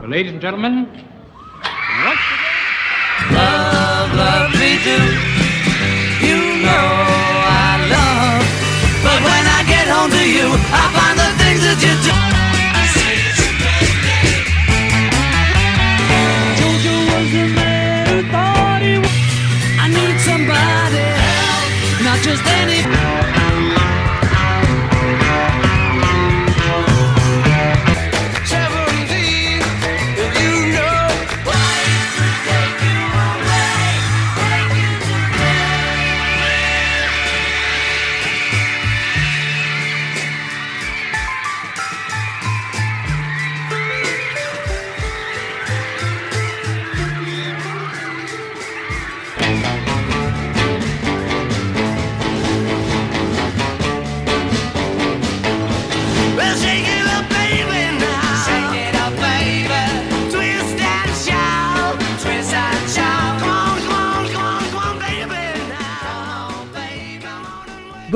Well, ladies and gentlemen, once again. Love, love me do. You know I love. But when I get home to you, I find the things that you do.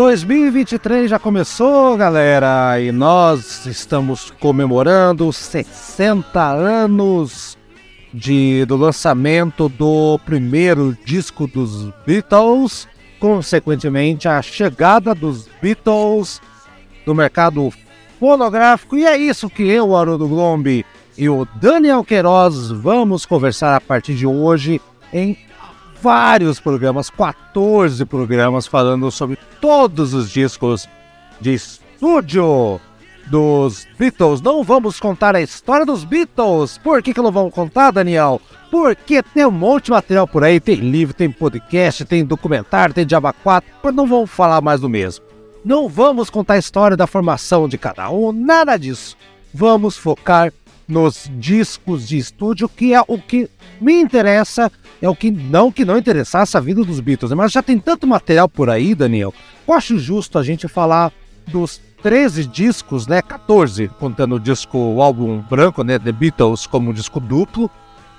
2023 já começou, galera, e nós estamos comemorando 60 anos de, do lançamento do primeiro disco dos Beatles, consequentemente a chegada dos Beatles no mercado fonográfico. E é isso que eu, Haroldo Glombi e o Daniel Queiroz vamos conversar a partir de hoje em vários programas, 14 programas falando sobre todos os discos de estúdio dos Beatles. Não vamos contar a história dos Beatles. Por que, que não vamos contar, Daniel? Porque tem um monte de material por aí, tem livro, tem podcast, tem documentário, tem Diaba 4, mas não vamos falar mais do mesmo. Não vamos contar a história da formação de cada um, nada disso. Vamos focar nos discos de estúdio, que é o que me interessa, é o que não que não interessasse a vida dos Beatles, né? mas já tem tanto material por aí, Daniel. Eu acho justo a gente falar dos 13 discos, né? 14, contando o disco, o álbum branco, né? The Beatles como disco duplo.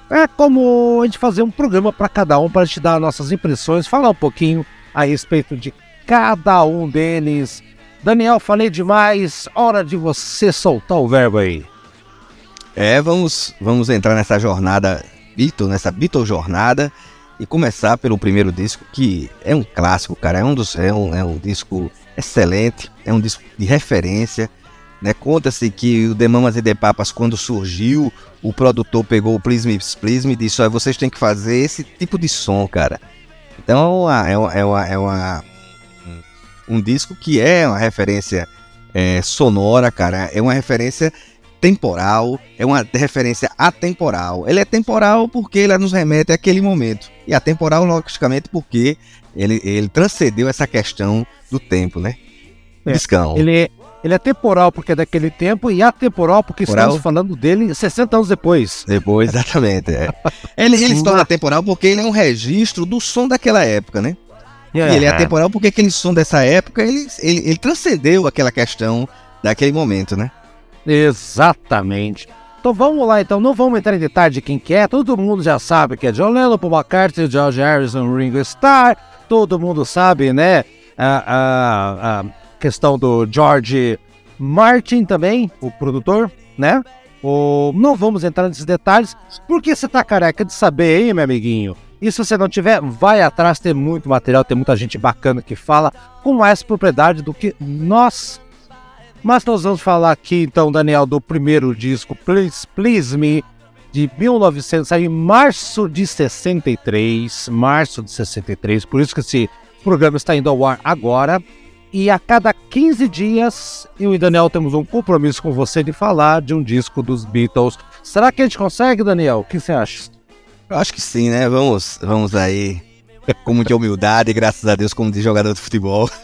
É como a gente fazer um programa para cada um, para gente dar nossas impressões, falar um pouquinho a respeito de cada um deles. Daniel, falei demais, hora de você soltar o verbo aí. É, vamos, vamos entrar nessa jornada Beatle, nessa Beatle jornada e começar pelo primeiro disco que é um clássico, cara. É um dos, é um, é um disco excelente, é um disco de referência. Né? Conta-se que o The Mamas e The Papas, quando surgiu, o produtor pegou o Please Me, Please Me e disse: Olha, vocês têm que fazer esse tipo de som, cara. Então é, uma, é, uma, é uma, um disco que é uma referência é, sonora, cara. É uma referência temporal, é uma referência atemporal. Ele é temporal porque ele nos remete àquele momento. E atemporal, logicamente, porque ele, ele transcendeu essa questão do tempo, né? É, Discão. Ele é, ele é temporal porque é daquele tempo e atemporal porque Temporal. estamos falando dele 60 anos depois. Depois, exatamente. É. Ele, ele se torna atemporal porque ele é um registro do som daquela época, né? E ele é atemporal porque aquele som dessa época, ele, ele, ele transcendeu aquela questão daquele momento, né? Exatamente. Então vamos lá, então. Não vamos entrar em detalhe de quem que é, todo mundo já sabe que é John Lennon, Paul McCartney, George Harrison, Ringo Starr, todo mundo sabe, né, a, a, a questão do George Martin também, o produtor, né, o, não vamos entrar nesses detalhes, porque você tá careca de saber, hein, meu amiguinho? E se você não tiver, vai atrás, tem muito material, tem muita gente bacana que fala com mais propriedade do que nós mas nós vamos falar aqui então, Daniel, do primeiro disco, Please, Please Me, de 1900, saiu em março de 63, março de 63, por isso que esse programa está indo ao ar agora. E a cada 15 dias, eu e Daniel temos um compromisso com você de falar de um disco dos Beatles. Será que a gente consegue, Daniel? O que você acha? Eu acho que sim, né? Vamos, vamos aí com muita humildade, graças a Deus, como de jogador de futebol.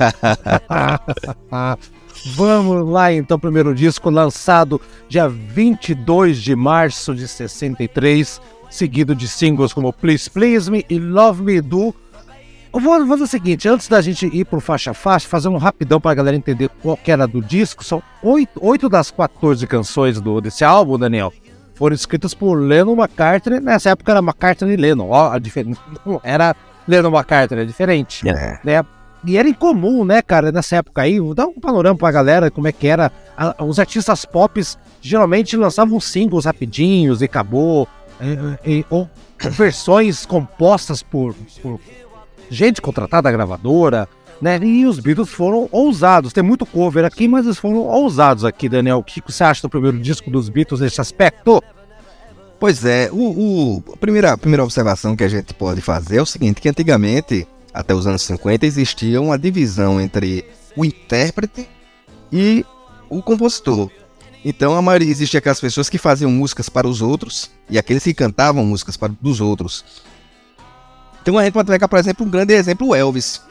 Vamos lá então, primeiro disco lançado dia 22 de março de 63, seguido de singles como Please Please Me e Love Me Do. Eu vou fazer o seguinte, antes da gente ir pro faixa a faixa, fazer um rapidão para a galera entender qual que era do disco. São oito, das 14 canções do, desse álbum, Daniel, foram escritas por Lennon McCartney. Nessa época era McCartney e Lennon, ó, a diferença. Era Lennon McCartney, é diferente É. né? E era incomum, né, cara, nessa época aí, vou dar um panorama pra galera como é que era a- os artistas pop geralmente lançavam singles rapidinhos e acabou. é, é, ou versões compostas por, por gente contratada da gravadora, né? E os Beatles foram ousados. Tem muito cover aqui, mas eles foram ousados aqui, Daniel. O que você acha do primeiro disco dos Beatles nesse aspecto? Pois é, o, o- a, primeira, a primeira observação que a gente pode fazer é o seguinte, que antigamente, até os anos 50, existia uma divisão entre o intérprete e o compositor. Então a maioria existia aquelas pessoas que faziam músicas para os outros e aqueles que cantavam músicas para dos outros. Então a gente pode pegar, por exemplo, um grande exemplo, o Elvis.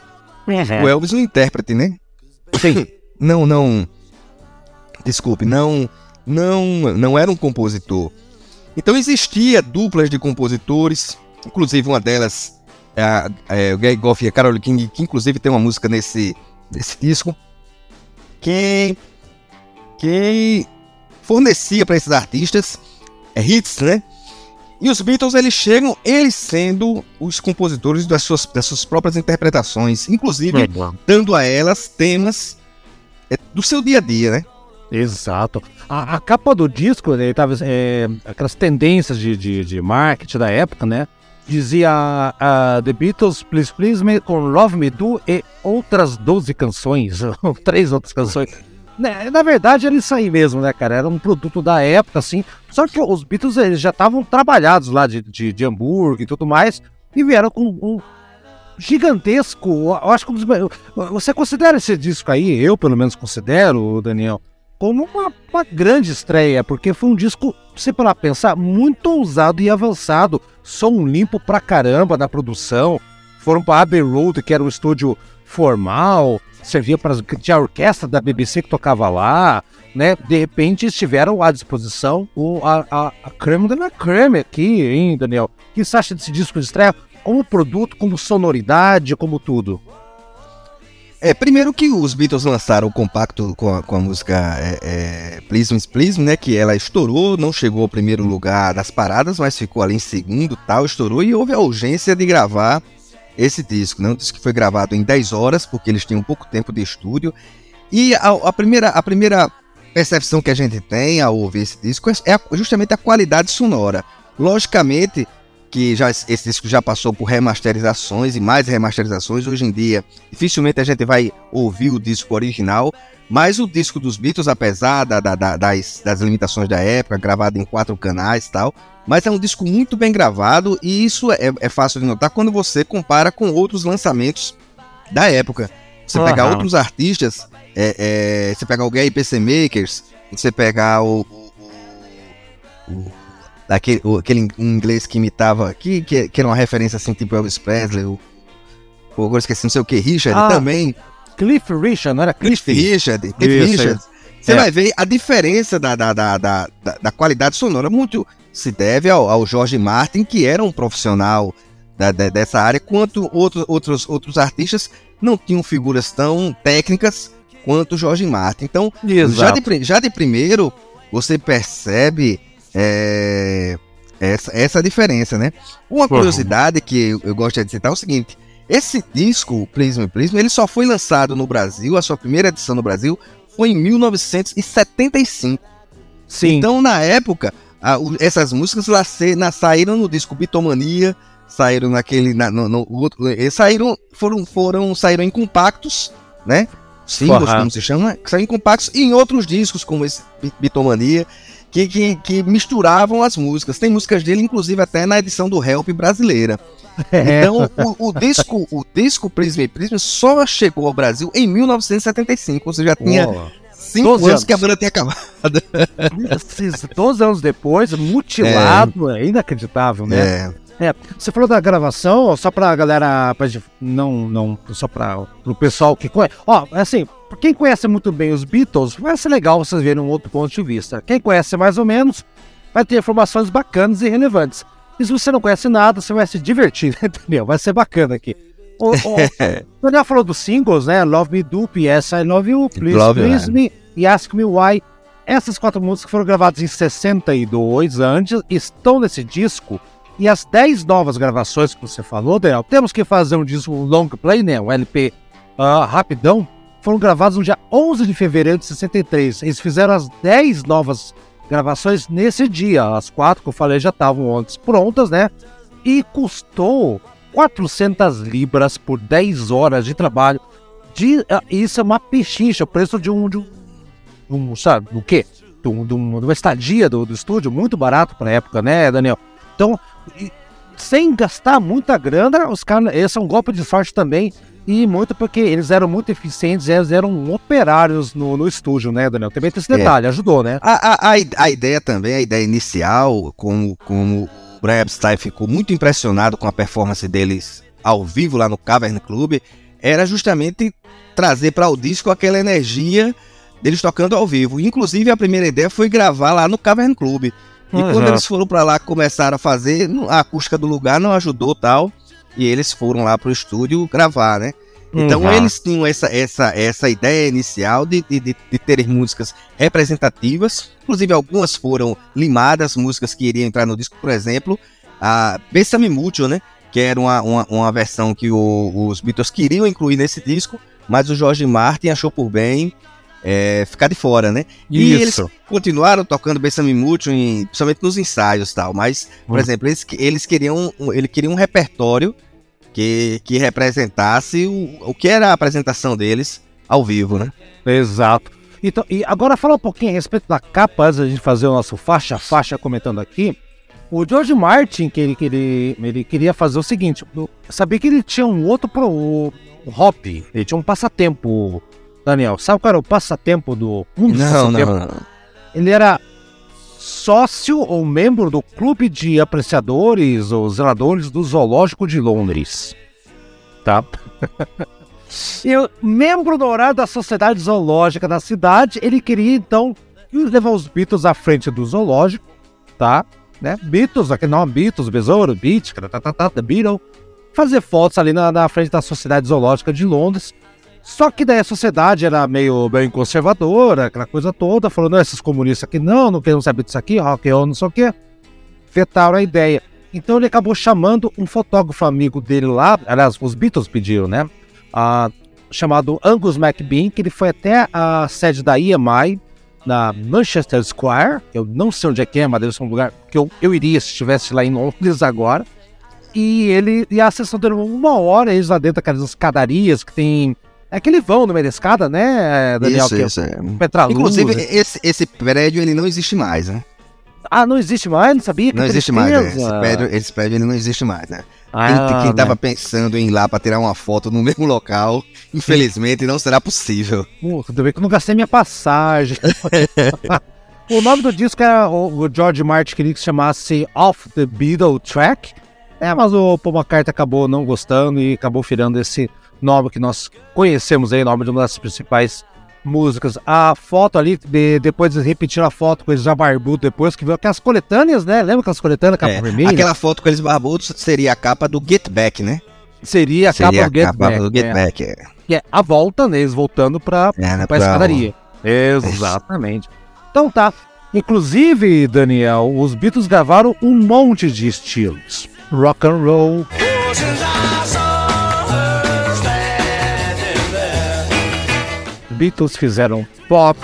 O Elvis, o intérprete, né? Sim. Não, não. Desculpe, não, não, não era um compositor. Então existia duplas de compositores, inclusive uma delas é, a- é o Gary Goff e a Carole King, que inclusive tem uma música nesse, nesse disco, que, que fornecia para esses artistas é, hits, né? E os Beatles eles chegam, eles sendo os compositores das suas, das suas próprias interpretações, inclusive dando a elas temas é, do seu dia a dia, né? Exato. A, a capa do disco, né, tava, é, aquelas tendências de, de, de marketing da época, né? Dizia ah, The Beatles, Please Please Me, com Love Me Do e outras 12 canções, três outras canções. Né, na verdade, era isso aí mesmo, né, cara? Era um produto da época, assim. Só que os Beatles eles já estavam trabalhados lá de, de, de Hamburgo e tudo mais, e vieram com um gigantesco. Eu acho que você considera esse disco aí, eu pelo menos considero, Daniel, como uma, uma grande estreia, porque foi um disco, se para pensar, muito ousado e avançado. Som limpo pra caramba na produção. Foram para Abbey Road, que era um estúdio formal, servia para tinha a orquestra da BBC que tocava lá, né? De repente estiveram à disposição o, a, a, a creme de la creme aqui, hein, Daniel? O que você acha desse disco de estreia? Como produto, como sonoridade, como tudo? É, primeiro que os Beatles lançaram o compacto com a, com a música é, é, Please Please né? Que ela estourou, não chegou ao primeiro lugar das paradas, mas ficou ali em segundo tal, estourou e houve a urgência de gravar esse disco, né? Um disco que foi gravado em 10 horas, porque eles tinham pouco tempo de estúdio. E a, a primeira, a primeira percepção que a gente tem ao ouvir esse disco é a- justamente a qualidade sonora. Logicamente que já, esse disco já passou por remasterizações e mais remasterizações. Hoje em dia, dificilmente a gente vai ouvir o disco original, mas o disco dos Beatles, apesar da- da- da- das, das limitações da época, gravado em quatro canais e tal, mas é um disco muito bem gravado e isso é, é fácil de notar quando você compara com outros lançamentos da época. Você pegar Aham. outros artistas, é, é, você pegar o Gay PC Makers, você pegar o- o- o- daquele, aquele in- inglês que imitava, que, que, que era uma referência assim, tipo Elvis Presley, o, o agora esqueci, não sei o que, Richard Ah, também, Cliff Richard, não era Cliff? Cliff Richard, Cliff Isso, Richard. Você É. vai ver a diferença da, da, da, da, da- da qualidade sonora. Muito se deve ao, ao George Martin, que era um profissional da- da- dessa área, quanto outros, outros, outros artistas não tinham figuras tão técnicas quanto o George Martin. Então, já de, já de primeiro, você percebe é, essa, essa diferença, né? Uma curiosidade que eu, eu gosto de citar é o seguinte: esse disco, Prism Prism, ele só foi lançado no Brasil, a sua primeira edição no Brasil foi em 1975. Sim. Então, na época, a- o- essas músicas lá se- na- saíram no disco Bitomania, saíram naquele. Na, no, no outro, saíram, foram, foram, saíram em compactos, né? Singles, como se chama, que saíram em compactos e em outros discos, como esse Bi- Bitomania, que, que, que misturavam as músicas. Tem músicas dele, inclusive, até na edição do Help brasileira. É. Então, o, o disco, o disco Prism Prism só chegou ao Brasil em 1975, ou seja, já tinha Uou. cinco 12 anos, anos. que a banda tinha acabado. Esses 12 anos depois, mutilado, é, inacreditável, né? É. Você falou da gravação, só pra galera, pra não, não, só pra pro pessoal que conhece. Ó, assim, pra quem conhece muito bem os Beatles, vai ser legal vocês verem um outro ponto de vista. Quem conhece mais ou menos, vai ter informações bacanas e relevantes. E se você não conhece nada, você vai se divertir, entendeu? Vai ser bacana aqui. O, o, Daniel falou dos singles, né? Love Me Do, P.S. I Love You, Please Love You, Please é. Me e Ask Me Why. Essas quatro músicas foram gravadas em 62 antes, estão nesse disco. E as 10 novas gravações que você falou, Daniel, temos que fazer um disco long play, né? Um LP ah, rapidão. foram gravados no dia 11 de fevereiro de 63. Eles fizeram as 10 novas gravações nesse dia. As quatro que eu falei já estavam antes prontas, né? E custou 400 libras por 10 horas de trabalho. De, ah, isso é uma pechincha, o preço de um, de um, um sabe, o quê? De, um- de um- uma estadia do, do estúdio, muito barato pra época, né, Daniel? Então, e- sem gastar muita grana, os caras, esse é um golpe de sorte também. E muito porque eles eram muito eficientes, eles eram operários no, no estúdio, né, Daniel? Também tem esse É. detalhe, ajudou, né? A, a, a, a ideia também, a ideia inicial, como, como o Brian Epstein ficou muito impressionado com a performance deles ao vivo lá no Cavern Club, era justamente trazer para o disco aquela energia deles tocando ao vivo. Inclusive, a primeira ideia foi gravar lá no Cavern Club. E quando eles foram para lá, começaram a fazer, a acústica do lugar não ajudou tal, e eles foram lá pro estúdio gravar, né? Então Uhum. eles tinham essa, essa, essa ideia inicial de, de, de, de terem músicas representativas, inclusive algumas foram limadas, músicas que iriam entrar no disco, por exemplo, a Bessame Mucho, né? Que era uma, uma, uma versão que o- os Beatles queriam incluir nesse disco, mas o George Martin achou por bem é, ficar de fora, né? E eles Isso. continuaram tocando Bessame Mucho, em, principalmente nos ensaios e tal, mas, por Hum. exemplo, eles, eles queriam um- ele queria um repertório que, que representasse o, o que era a apresentação deles ao vivo, né? Exato. Então, e agora fala um pouquinho a respeito da capa, antes da gente fazer o nosso faixa faixa comentando aqui. O George Martin, que ele, que ele, ele queria fazer o seguinte, sabia que ele tinha um outro pro, um hobby, ele tinha um passatempo, Daniel. Sabe qual era o passatempo do um dos passatempos? Ele era sócio ou membro do clube de apreciadores ou zeladores do Zoológico de Londres. Tá? e o membro do horário da Sociedade Zoológica da cidade, ele queria então levar os Beatles à frente do zoológico, tá? Né? Beatles, aquele nome Beatles, Besouro, Beat, tá, tá, tá, The Beatle, fazer fotos ali na, na frente da Sociedade Zoológica de Londres. Só que daí a sociedade era meio bem conservadora, aquela coisa toda, falando, "Não, esses comunistas aqui não, não querem saber disso aqui, rock roll, não sei o quê. Vetaram a ideia. Então ele acabou chamando um fotógrafo amigo dele lá, aliás, os Beatles pediram, né? Ah, chamado Angus McBean, que ele foi até a sede da EMI, na Manchester Square, eu não sei onde é que é, mas deve ser um lugar que eu, eu iria se estivesse lá em Londres agora. E ele e a sessão durou uma hora, eles lá dentro daquelas escadarias que tem. É aquele vão no meio da escada, né, Daniel? Isso, que isso, é. Petraluz. Inclusive, esse, esse prédio ele não existe mais, né? Ah, não existe mais? Não sabia? Que Não existe mais, né? tristeza. Esse prédio, esse prédio ele não existe mais, né? Ah, quem, quem tava né? pensando em ir lá pra tirar uma foto no mesmo local, infelizmente não será possível. Porra, ainda bem que eu não gastei minha passagem. o nome do disco era o o George Martin queria que se chamasse Off the Beatle Track. É, mas o Paul McCartney acabou não gostando e acabou virando esse nome que nós conhecemos aí, nome de uma das principais músicas. A foto ali, de- depois eles repetiram a foto com eles já barbudo depois, que viu aquelas coletâneas, né? Lembra aquelas coletâneas, capa É, vermelha? aquela foto com eles barbudos seria a capa do Get Back, né? Seria a seria capa do Get Back. do Get é. Back, é. Que é a volta, né? Eles voltando pra, É, né, pra pra- escadaria. Exatamente. Então tá. Inclusive, Daniel, os Beatles gravaram um monte de estilos. Rock and roll, Beatles fizeram pop,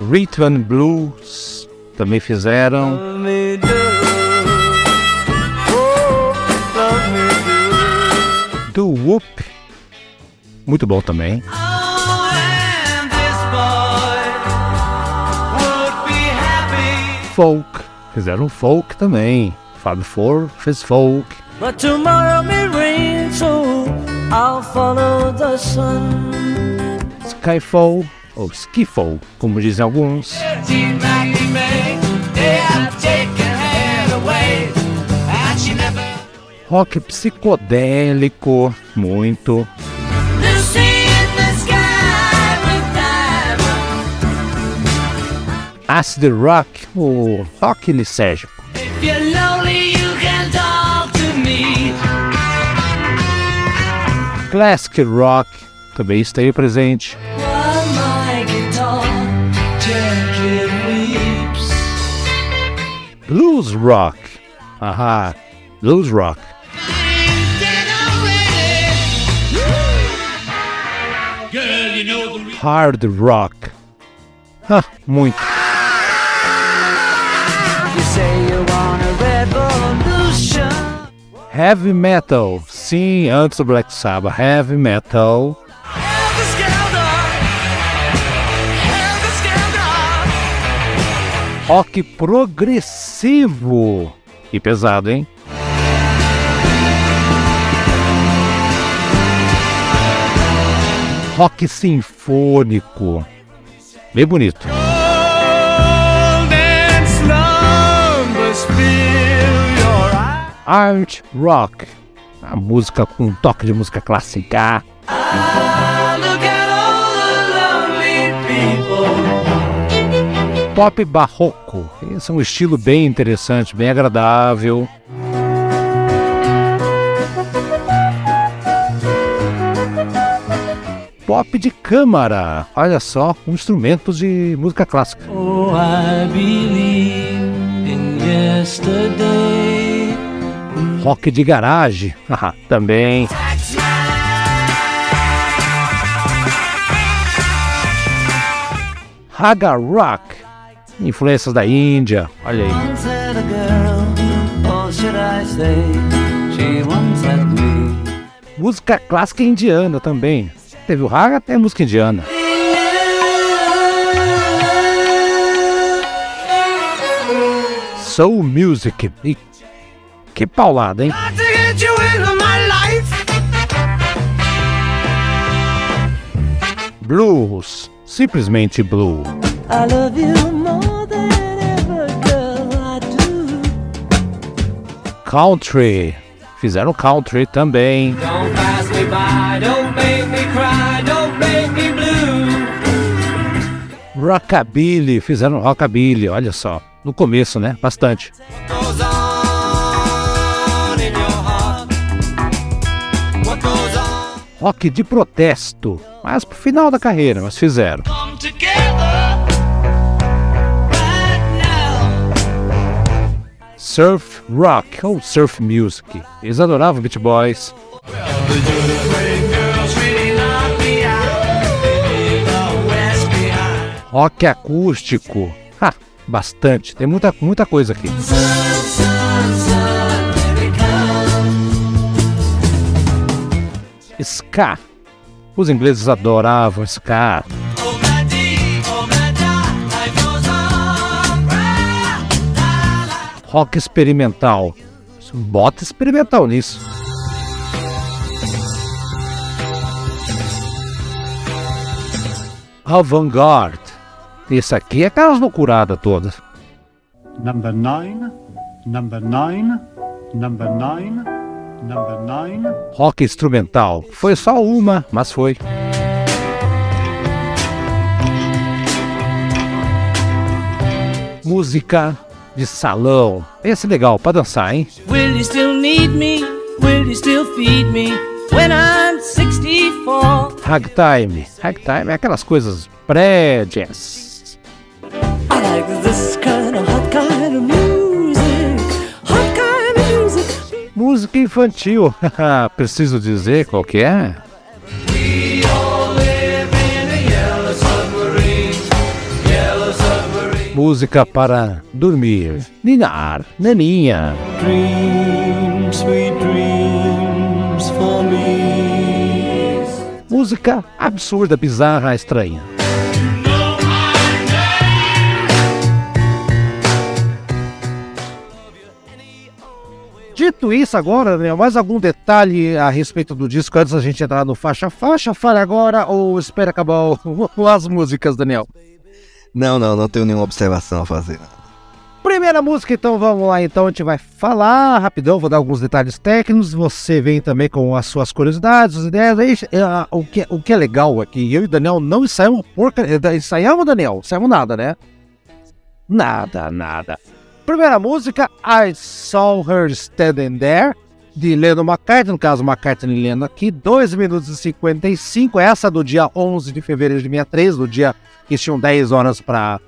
rhythm blues, também fizeram do. Oh, do. whoop, muito bom também. Oh. Folk, fizeram folk também. Fab Four fez folk. But tomorrow may rain, so I'll follow the sun. Skyfall ou Skiffle, como dizem alguns. Rock psicodélico, muito. Acid Rock, o rock lisérgico. Classic Rock também esteve presente. Blues Rock. Ahá, Blues Rock. Hard Rock. Ah, muito. Heavy metal. Sim, antes do Black Sabbath. Heavy metal. Rock progressivo. E pesado, hein? Rock sinfônico. Bem bonito. Art rock. A música com um toque de música clássica. Pop barroco. Esse é um estilo bem interessante, bem agradável. Pop de câmara. Olha só, um instrumento de música clássica. Oh, Rock de garagem. Haha, Também. Raga Rock. Influências da Índia. Olha aí. Música clássica indiana também. Teve o raga até música indiana. Soul Music. E que paulada, hein? Blues. Simplesmente blue. I love you more than ever, girl, I do. Country. Fizeram country também. Don't pass me by, don't make me cry, don't make me blue. Rockabilly. Fizeram rockabilly. Olha só. No começo, né? Bastante. Goes Rock de protesto. Mas pro final da carreira, mas fizeram. Surf Rock ou Surf Music. Eles adoravam Beach Boys. Rock acústico. Ha, bastante. Tem muita, muita coisa aqui. Ska. Os ingleses adoravam ska. Rock experimental. Bota experimental nisso. Avant-garde. Esse aqui é aquelas loucuradas todas. Number nine, number nine, number nine. Rock instrumental. Foi só uma, mas foi. Música de salão. Esse é legal pra dançar, hein? Will you still need me? Will you still feed me when I'm 64? Ragtime. Ragtime é aquelas coisas pré-jazz. I like this kind Música infantil. Preciso dizer qual que é? Música para dormir. Ninar, naninha. Dream, sweet dreams for me. Música absurda, bizarra, estranha. Dito isso agora, né, mais algum detalhe a respeito do disco antes da gente entrar no faixa faixa? Fale agora ou espera acabar o- as músicas, Daniel? Não, não, não tenho nenhuma observação a fazer. Primeira música, então vamos lá. Então a gente vai falar rapidão, vou dar alguns detalhes técnicos. Você vem também com as suas curiosidades, as ideias. Aí, eh, o, que, o que é legal aqui, eu e o Daniel não ensaiamos porca. eh, Ensaiamos, Daniel? Ensaiamos nada, né? Nada, nada. Primeira música, I Saw Her Standing There, de Lennon McCartney, no caso McCartney lendo aqui, 2 minutos e 55, essa do dia 11 de fevereiro de 63, do dia que tinham 10 horas para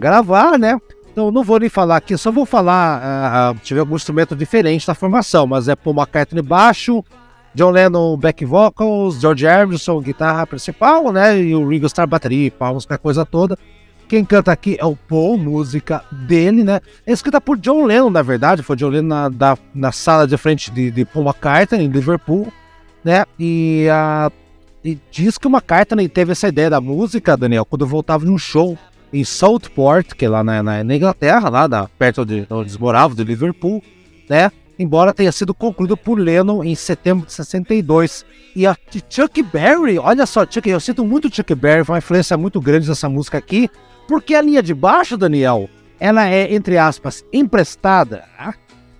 gravar, né? Então não vou nem falar aqui, só vou falar, ah, ah, tive algum instrumento diferente da formação, mas é Paul McCartney baixo, John Lennon back vocals, George Harrison guitarra principal, né? E o Ringo Starr bateria, palmas, aquela coisa toda. Quem canta aqui é o Paul, música dele, né? É escrita por John Lennon, na verdade. Foi John Lennon na, da- na sala de frente de, de Paul McCartney, em Liverpool, né? E, a, e diz que o McCartney teve essa ideia da música, Daniel, quando voltava de um show em Southport, que é lá na, na- na Inglaterra, lá da, perto de onde eles moravam, de Liverpool, né? Embora tenha sido concluído por Lennon em setembro de 62. E a Chuck Berry, olha só, Chuck, eu sinto muito Chuck Berry, foi uma influência muito grande dessa música aqui, porque a linha de baixo, Daniel, ela é, entre aspas, emprestada ah,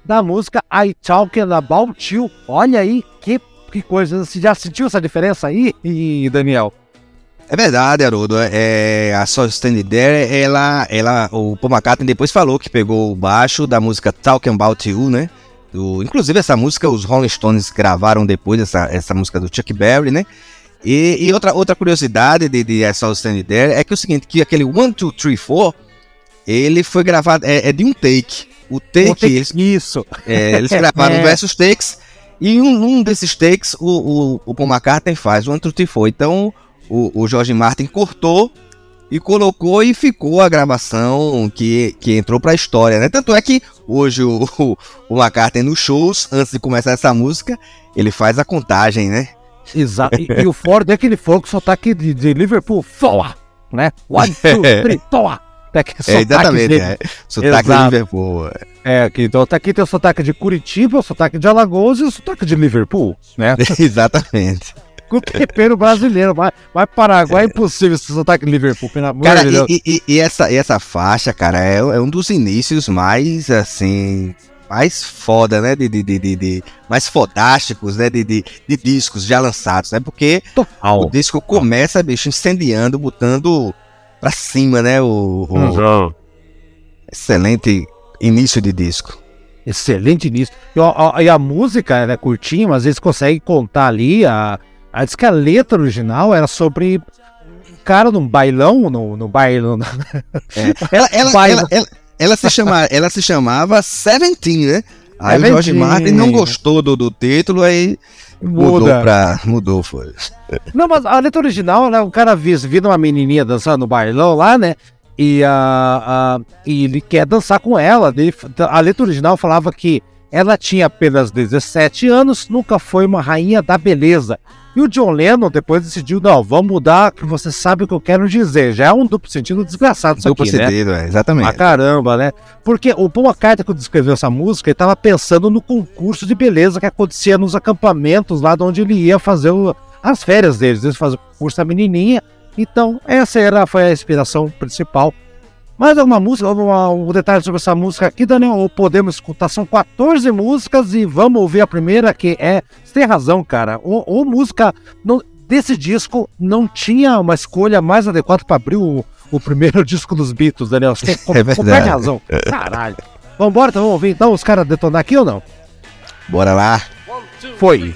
da música I Talking About You. Olha aí, que, que coisa, você já sentiu essa diferença aí, e Daniel? É verdade, Haroldo. É, a So Stand There, ela, ela, o Paul McCartney depois falou que pegou o baixo da música Talking About You, né? Do- inclusive essa música os Rolling Stones gravaram depois, essa, essa música do Chuck Berry, né? E, e outra, outra curiosidade de, de I Saw Stand There é que é o seguinte, que aquele 1, 2, 3, 4, ele foi gravado, é, é de um take. O take, eles, Isso. é, eles gravaram É. diversos takes, e um, um desses takes o, o, o Paul McCartney faz, o 1, 2, 3, 4. Então o, o George Martin cortou e colocou e ficou a gravação que, que entrou pra história, né? Tanto é que hoje o, o, o McCartney nos shows, antes de começar essa música, ele faz a contagem, né? Exato. E, e o Ford é aquele fogo com sotaque de, de Liverpool, foa, né? One, two, three, foa. Tem aquele É, sotaque exatamente, de- é. Sotaque de Exato. Liverpool. é. É, aqui, então tá aqui tem o sotaque de Curitiba, o sotaque de Alagoas e o sotaque de Liverpool, né? exatamente. Com o tempero brasileiro, mas, mas Paraguai é impossível esse sotaque de Liverpool, pelo amor Cara, de Deus. e, e- e essa, e essa faixa, cara, é, é um dos inícios mais, assim, mais foda, né? De, de, de, de- de- mais fodásticos, né? De, de, de discos já lançados, né? Porque o Total. disco começa, bicho, incendiando, botando pra cima, né? O, o Uhum. excelente início de disco. Excelente nisso. E, ó, e a música ela é curtinha, mas eles conseguem contar ali. A, a, diz que a letra original era sobre um cara num bailão, no, no bailão. Ela, ela, Baila. ela, ela, ela se chama, ela se chamava Seventeen, né? Aí o Seventeen. George Martin não gostou do, do título, aí mudou Muda. pra. Mudou, foi. Não, mas a letra original, né? O cara viu, viu uma menininha dançando no bailão lá, né? E, a, a- e ele quer dançar com ela. Ele- a letra original falava que ela tinha apenas 17 anos, nunca foi uma rainha da beleza. E o John Lennon depois decidiu, não, vamos mudar, que você sabe o que eu quero dizer. Já é um duplo sentido desgraçado isso Duplo aqui, né? sentido, é, exatamente. Ah, caramba, né? Porque o Paul McCartney, quando escreveu essa música, ele tava pensando no concurso de beleza que acontecia nos acampamentos lá de onde ele ia fazer o- as férias deles. Eles faziam o concurso da menininha. Então, essa era, foi a inspiração principal. Mais alguma música, alguma- um detalhe sobre essa música aqui, Daniel? Ou podemos escutar? São 14 músicas e vamos ouvir a primeira, que é. Você tem razão, cara. Ou, ou música. não- desse disco não tinha uma escolha mais adequada para abrir o, o primeiro disco dos Beatles, Daniel. Você tem com- É completa razão. Caralho. Vambora, então vamos ouvir então os caras detonar aqui ou não? Bora lá. Foi.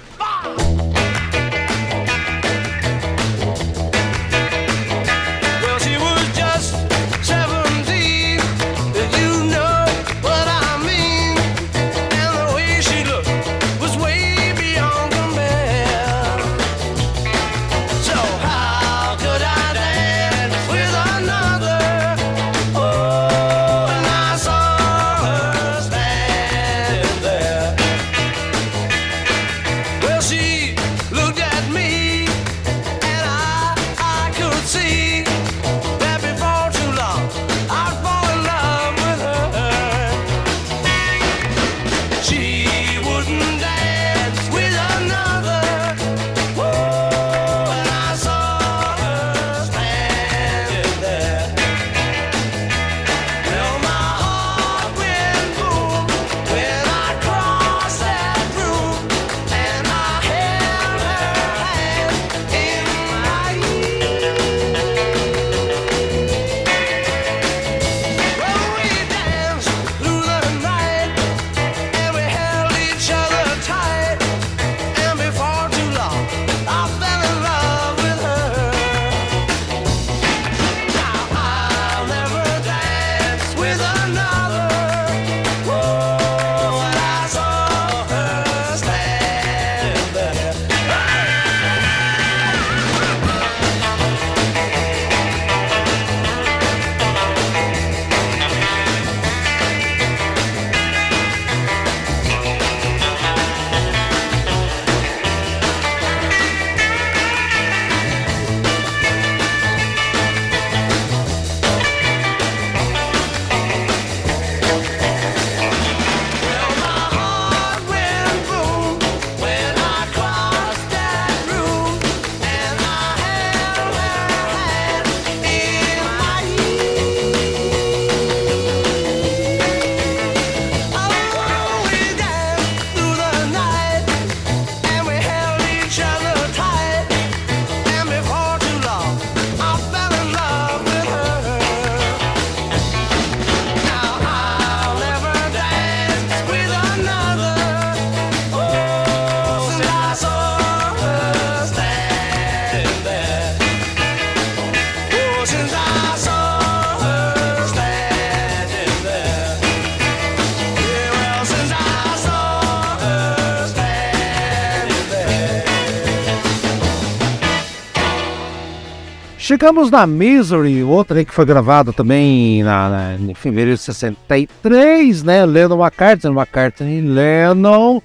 Chegamos na Misery, outra aí que foi gravada também na, na- em fevereiro de 63, né? Lennon McCartney, McCartney Lennon.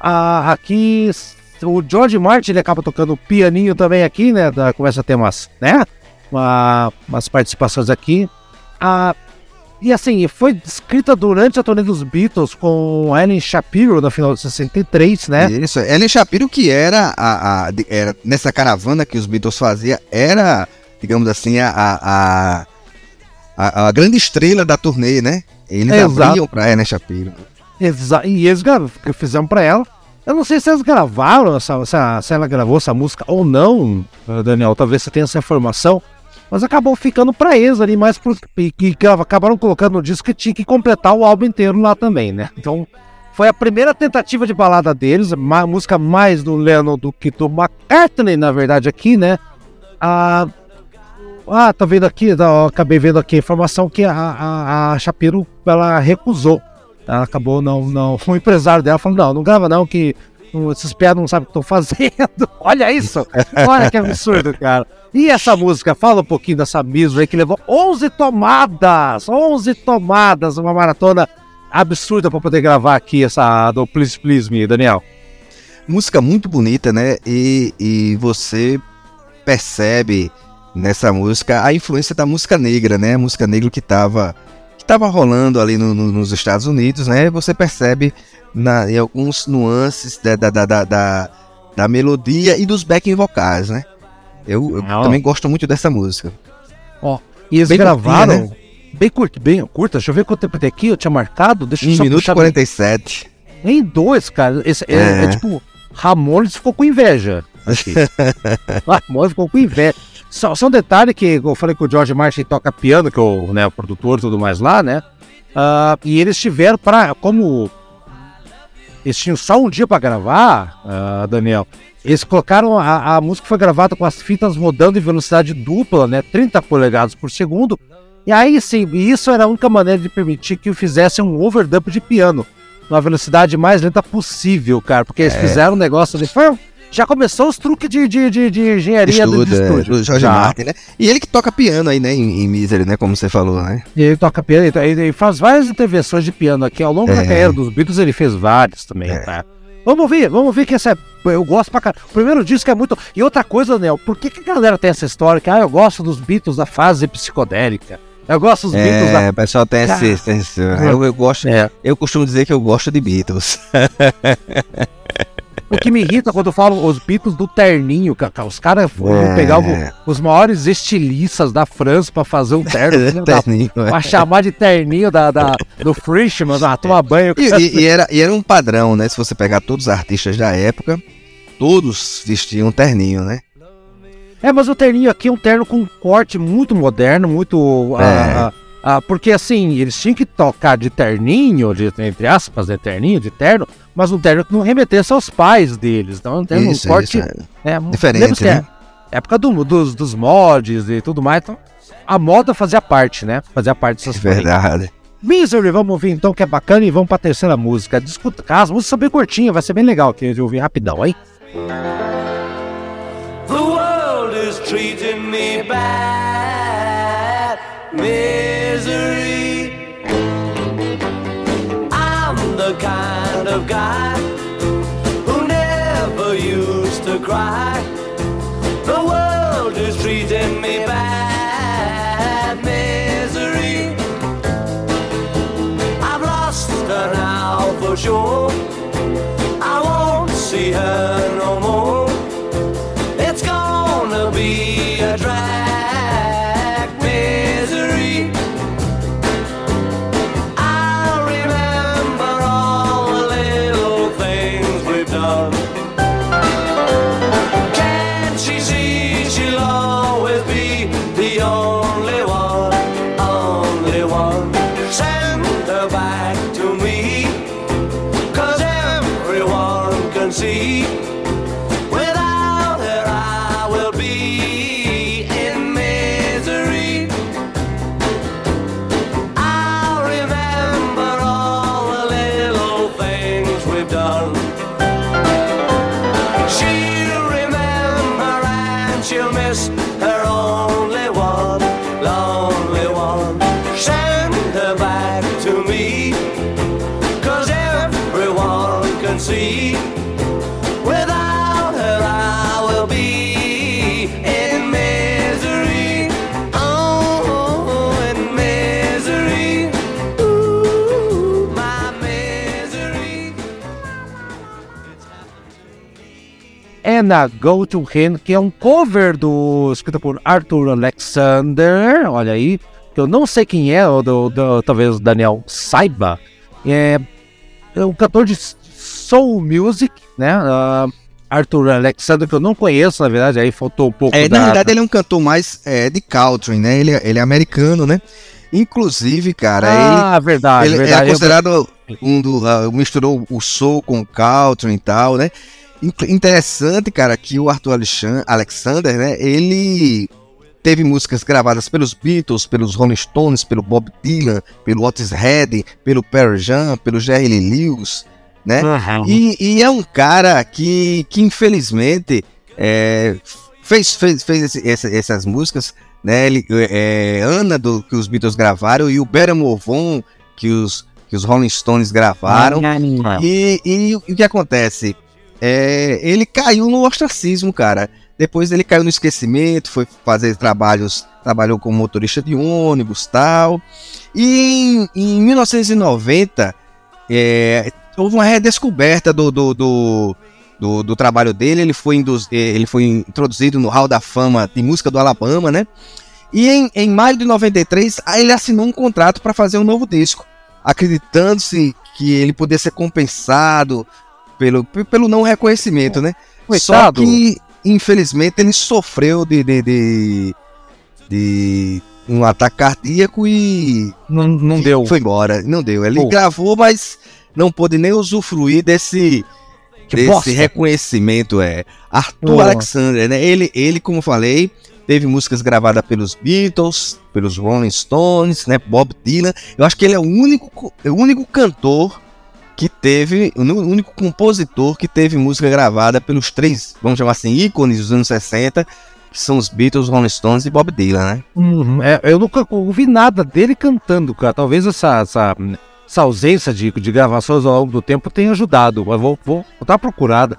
Ah, aqui o George Martin ele acaba tocando pianinho também aqui, né? Da- começa a ter umas, né? Uma- umas participações aqui. Ah, e assim, foi escrita durante a turnê dos Beatles com Ellen Shapiro no final de 63, né? Isso, Ellen Shapiro, que era, a, a- era nessa caravana que os Beatles faziam, era, digamos assim, a, a, a, a grande estrela da turnê, né? Eles Exato. abriam pra Ellen Shapiro. Exa e eles fizeram pra ela. Eu não sei se eles gravaram, essa, se, a- se ela gravou essa música ou não, eh, Daniel. Talvez você tenha essa informação. Mas acabou ficando pra eles ali, mais por, e que, que acabaram colocando no disco que tinha que completar o álbum inteiro lá também, né? Então, foi a primeira tentativa de balada deles, uma música mais do Lennon do que do McCartney, na verdade, aqui, né? Ah, ah tá vendo aqui, tá, acabei vendo aqui a informação que a, a, a Shapiro, ela recusou. Ela acabou não, não. O empresário dela falou: não, não grava não, que esses piadas não sabem o que estão fazendo. Olha isso! Olha que absurdo, cara. E essa música, fala um pouquinho dessa Misery aí que levou 11 tomadas! 11 tomadas! Uma maratona absurda para poder gravar aqui essa do Please Please Me, Daniel. Música muito bonita, né? E, e você percebe nessa música a influência da música negra, né? A música negra que tava, que tava rolando ali no- no- nos Estados Unidos, né? Você percebe na, em alguns nuances da, da, da, da, da- melodia e dos backing vocais, né? Eu, eu Não. também gosto muito dessa música. E eles Bem gravaram. curtinha, Bem curto, bem curta. Deixa eu ver quanto tempo tem aqui. Eu tinha marcado. Deixa eu 1 só minuto e puxar 47. Nem dois, cara. Esse, é, É. é tipo, Ramones ficou com inveja. Ramones ficou com inveja. Só, só um detalhe que eu falei que o George Martin toca piano, que é o, né, o produtor e tudo mais lá, né? Ah, e eles tiveram para como eles tinham só um dia para gravar, ah, Daniel. Eles colocaram a, a música foi gravada com as fitas rodando em velocidade dupla, né? 30 polegadas por segundo. E aí sim, isso era a única maneira de permitir que fizessem um overdub de piano numa velocidade mais lenta possível, cara. Porque eles fizeram um negócio ali. Foi, já começou os truques de, de, de, de engenharia do, de Estúdio, é, do Jorge Já. Martin, né? E ele que toca piano aí, né? Em, em Misery, né? Como você falou, né? Ele toca piano, ele, ele- faz várias intervenções de piano aqui. Ao longo da É. carreira dos Beatles, ele fez várias também, É. tá? Vamos ouvir, vamos ouvir que essa é. Eu gosto pra caralho. O primeiro disco é muito. E outra coisa, Daniel, por que, que a galera tem essa história que ah, eu gosto dos Beatles da fase psicodélica? Eu gosto dos Beatles da. É, o pessoal tem esse, esse- eu, eu gosto, É. eu costumo dizer que eu gosto de Beatles. O que me irrita quando eu falo os Beatles do terninho, cara. Os caras vão É. pegar o- os maiores estilistas da França pra fazer um terno. filho da Terninho, é. Pra chamar de terninho da, da- do Frischman, ah, toma banho. E, e- e era, e era um padrão, né? Se você pegar todos os artistas da época, todos vestiam terninho, né? É, mas o terninho aqui é um terno com um corte muito moderno, muito. ah, É. ah, ah, porque assim, eles tinham que tocar de terninho, de, entre aspas, de terninho, de terno, mas um terno que não remetesse aos pais deles. Então, um terno, Isso, um corte. isso, é. É, Diferente, né? é época do- dos, dos mods e tudo mais. Então, a moda fazia parte, né? Fazia parte dessas coisas. Verdade. Misery, vamos ouvir então, que é bacana, e vamos pra terceira música. Discuta, ah, as músicas são bem curtinhas, vai ser bem legal que eu ouvir rapidão, hein? The world is treating me bad. Guy who never used to cry. The world is treating me bad. Misery. I've lost her now for sure. I won't see her Wanna Go to Him, que é um cover do escrito por Arthur Alexander, olha aí, que eu não sei quem é, ou do, do- talvez o Daniel saiba. É, é um cantor de soul music, né? ah, Arthur Alexander, que eu não conheço, na verdade, aí faltou um pouco É, da... na verdade, ele é um cantor mais é, de country, né? Ele, é- ele é americano, né? Inclusive, cara, ah, verdade, ele, ele verdade. é considerado um do. ah, misturou o soul com o country e tal, né? In- Interessante, cara, que o Arthur Alexan- Alexander, né? Ele teve músicas gravadas pelos Beatles, pelos Rolling Stones, pelo Bob Dylan, pelo Otis Redding, pelo Pearl Jam, pelo Jerry Lee Lewis, né? Uhum. E, e é um cara que, que infelizmente é, fez, fez, fez esse- essa- essas músicas, né? Ele, é, Ana do que os Beatles gravaram e o Better Move On que os, que os Rolling Stones gravaram. E, e o que acontece? É, ele caiu no ostracismo, cara. Depois ele caiu no esquecimento, foi fazer trabalhos, trabalhou como motorista de ônibus tal. E em, em 1990 é, houve uma redescoberta do, do, do, do, do trabalho dele. Ele foi, eh, ele foi introduzido no Hall da Fama de Música do Alabama, né? E em, em maio de 93, aí ele assinou um contrato para fazer um novo disco, acreditando-se que ele poderia ser compensado pelo, pelo não reconhecimento, né? Só Coitado. que, infelizmente, ele sofreu de, de, de, de um ataque cardíaco e Não, não deu. foi embora. Não deu. Ele Pô. gravou, mas não pôde nem usufruir desse, Que desse bosta. reconhecimento. É. Arthur Pô. Alexander, né? Ele, ele, como falei, teve músicas gravadas pelos Beatles, pelos Rolling Stones, né? Bob Dylan. Eu acho que ele é o único, co- é o único cantor que teve, o único compositor que teve música gravada pelos três, vamos chamar assim, ícones dos anos 60, que são os Beatles, Rolling Stones e Bob Dylan, né? Uhum, é, eu nunca ouvi nada dele cantando, cara. Talvez essa, essa, essa ausência de, de gravações ao longo do tempo tenha ajudado, mas vou, vou, vou dar procurada.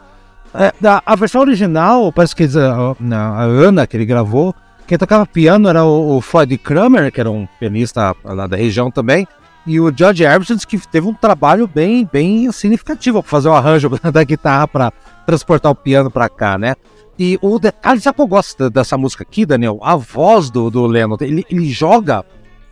É, da- a versão original, parece que a, a Ana, que ele gravou, quem tocava piano era o, o Floyd Kramer, que era um pianista lá da região também, e o George Harrison, que teve um trabalho bem, bem significativo para fazer o arranjo da guitarra para transportar o piano para cá, né? E o detalhe, sabe que eu gosto dessa música aqui, Daniel? A voz do, do Lennon, ele, ele joga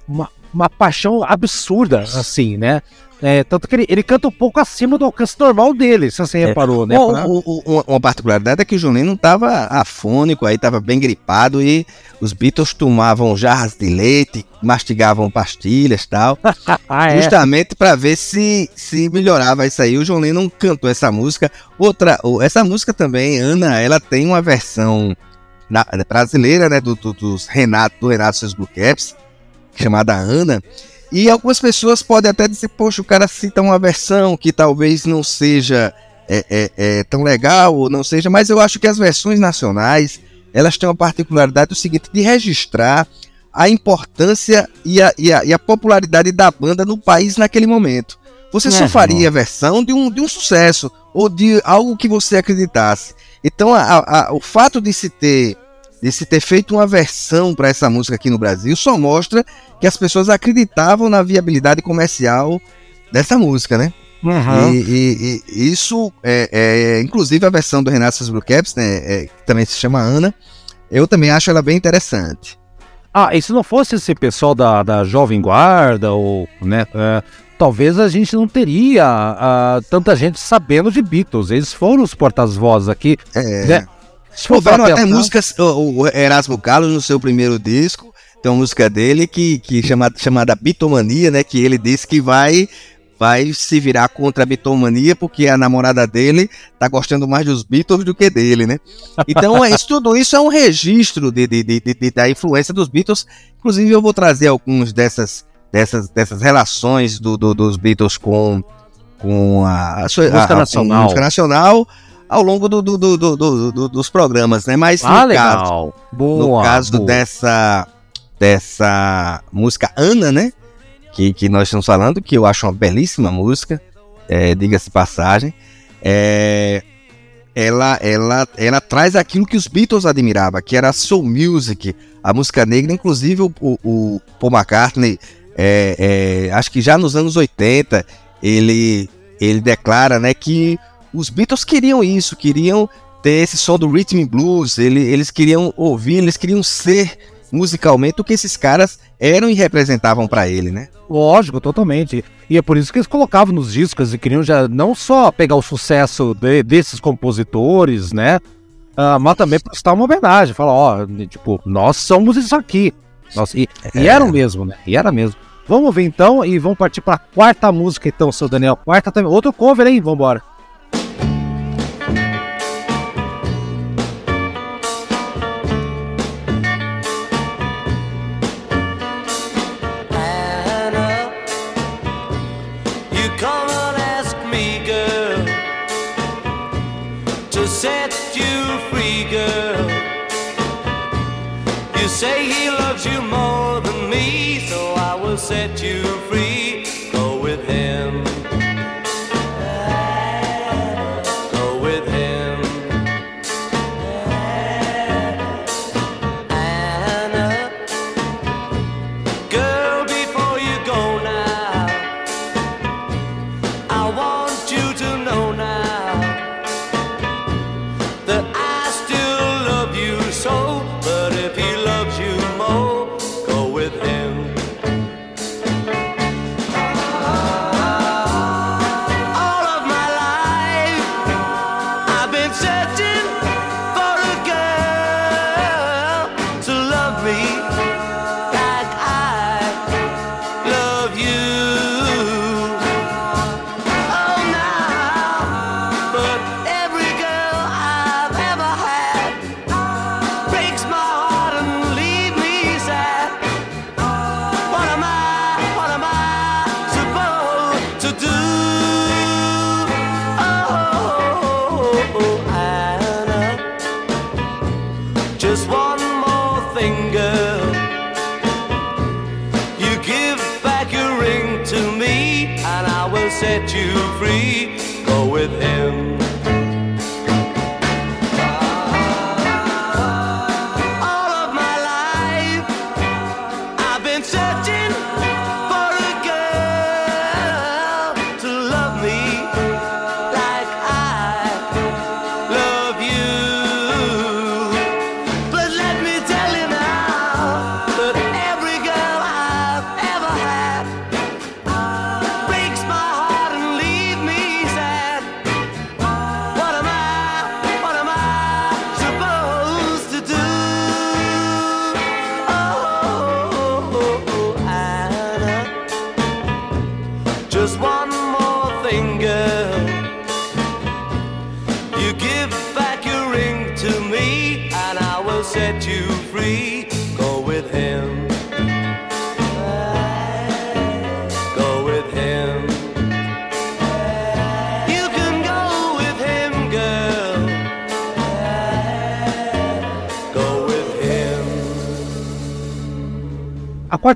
uma, uma paixão absurda, assim, né? É, tanto que ele, ele canta um pouco acima do alcance normal dele, se você reparou, né? Uma, Pra- o- o- uma- particularidade é que o John Lennon estava afônico, aí estava bem gripado e os Beatles tomavam jarras de leite, mastigavam pastilhas e tal, ah, é. justamente para ver se, se melhorava isso aí. O John Lennon cantou essa música. Outra, essa música também, Ana, ela tem uma versão na- brasileira, né, do, do, dos Renato, do Renato e seus Blue Caps, chamada Ana. E algumas pessoas podem até dizer, poxa, o cara cita uma versão que talvez não seja é, é, é, tão legal ou não seja, mas eu acho que as versões nacionais elas têm uma particularidade do seguinte, de registrar a importância e a, e a, e a popularidade da banda no país naquele momento. Você só Uhum. faria a versão de um, de um sucesso ou de algo que você acreditasse. Então, a- a- o fato de se ter de se ter feito uma versão para essa música aqui no Brasil só mostra que as pessoas acreditavam na viabilidade comercial dessa música, né? Uhum. E, e- e isso, é, é, inclusive a versão do Renato Blue Caps, né, é, que também se chama Ana, eu também acho ela bem interessante. Ah, e se não fosse esse pessoal da, da Jovem Guarda, ou, né, é, talvez a gente não teria ah, tanta gente sabendo de Beatles. Eles foram os portas-vozes aqui, É, né? Pra até músicas, o, o Erasmo Carlos no seu primeiro disco, tem uma música dele que, que chama, chamada Bitomania, né, que ele disse que vai vai se virar contra a bitomania porque a namorada dele tá gostando mais dos Beatles do que dele, né? Então, é, isso, tudo isso é um registro de, de- de- de- de- da influência dos Beatles. Inclusive, eu vou trazer alguns dessas, dessas, dessas relações do, do- dos Beatles com, com a, a, a- a- música nacional ao longo do, do- do- do- do- do- dos programas, né? Mas Ah, no caso. Boa. no caso boa. dessa dessa música Ana, né? Que, que nós estamos falando, que eu acho uma belíssima música, é, diga-se passagem. É, ela, ela, ela traz aquilo que os Beatles admiravam, que era a soul music, a música negra. Inclusive, o, o- o Paul McCartney, é, é, acho que já nos anos 80, ele, ele declara né, que os Beatles queriam isso, queriam ter esse som do rhythm and blues. Ele- eles queriam ouvir, eles queriam ser musicalmente o que esses caras eram e representavam pra ele, né? Lógico, totalmente. E é por isso que eles colocavam nos discos e queriam já não só pegar o sucesso de- desses compositores, né? ah, mas também prestar uma homenagem. Falar, ó, tipo, nós somos isso aqui. Nós, e, e eram mesmo, né? E era mesmo. Vamos ver então e vamos partir pra quarta música então, seu Daniel. Quarta também. Outro cover, hein? Vambora. Set you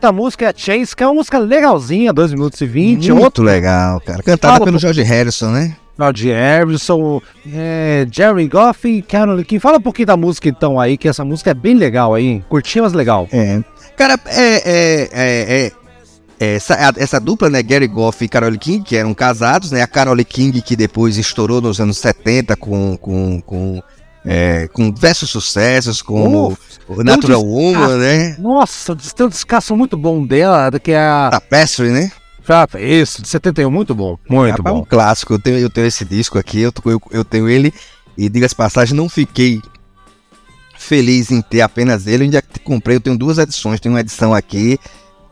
quarta música é Chase, que é uma música legalzinha, 2 minutos e 20. Muito Outro legal, cara. Cantada Fala, pelo. George Harrison, né? de Harrison, é, Jerry Goff e Carol King. Fala um pouquinho da música então aí, que essa música é bem legal aí. Curtinha, mas legal. É. Cara, é. é, é, é- essa, essa dupla, né, Gary Goff e Carol King, que eram casados, né? A Carol King, que depois estourou nos anos 70 com. com, com é, com diversos sucessos, como o Natural um Woman, né? Nossa, tem um descasso muito bom dela, que é a. Tapestry, né? Ah, Isso, de 71, muito bom. Muito É um bom. clássico. Eu tenho, eu tenho esse disco aqui, eu, eu, eu tenho ele. E diga-se passagem, não fiquei feliz em ter apenas ele. Eu ainda comprei, eu tenho duas edições. Tem uma edição aqui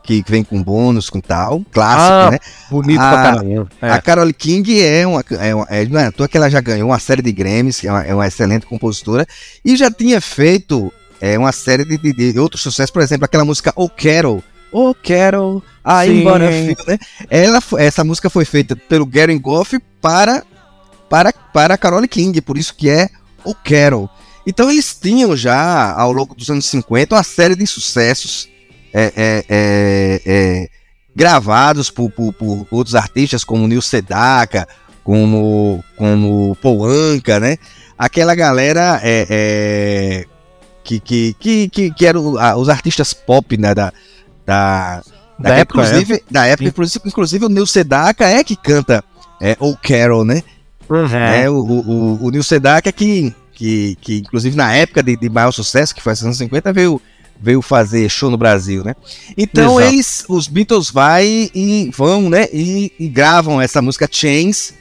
que vem com bônus, com tal. Clássico, Ah, né? Bonito Ah, pra caramba. É. A Carole King é uma. É uma é, não é à toa que ela já ganhou uma série de Grammys, que é uma, é uma excelente compositora. E já tinha feito é, uma série de, de- de outros sucessos, por exemplo, aquela música O Carol. O Carol, I'm Sim. gonna feel, né? Ela, essa música foi feita pelo Gary Goff para, para, para a Carole King, por isso que é O Carol. Então eles tinham já, ao longo dos anos 50, uma série de sucessos é, é, é, é, gravados por, por, por outros artistas, como Neil Sedaka, como, como Paul Anka, né? Aquela galera é, é, que, que, que, que, que eram ah, os artistas pop né, da, da, Da da época, inclusive, da época, inclusive, inclusive o Neil Sedaka é que canta é, O Carol, né? Uhum. É, o, o, o, Neil Sedaka que que, que inclusive na época de, de maior sucesso, que foi anos 50, veio, veio fazer show no Brasil, né? Então Exato. eles, os Beatles vai e vão, né? E, e gravam essa música Chains.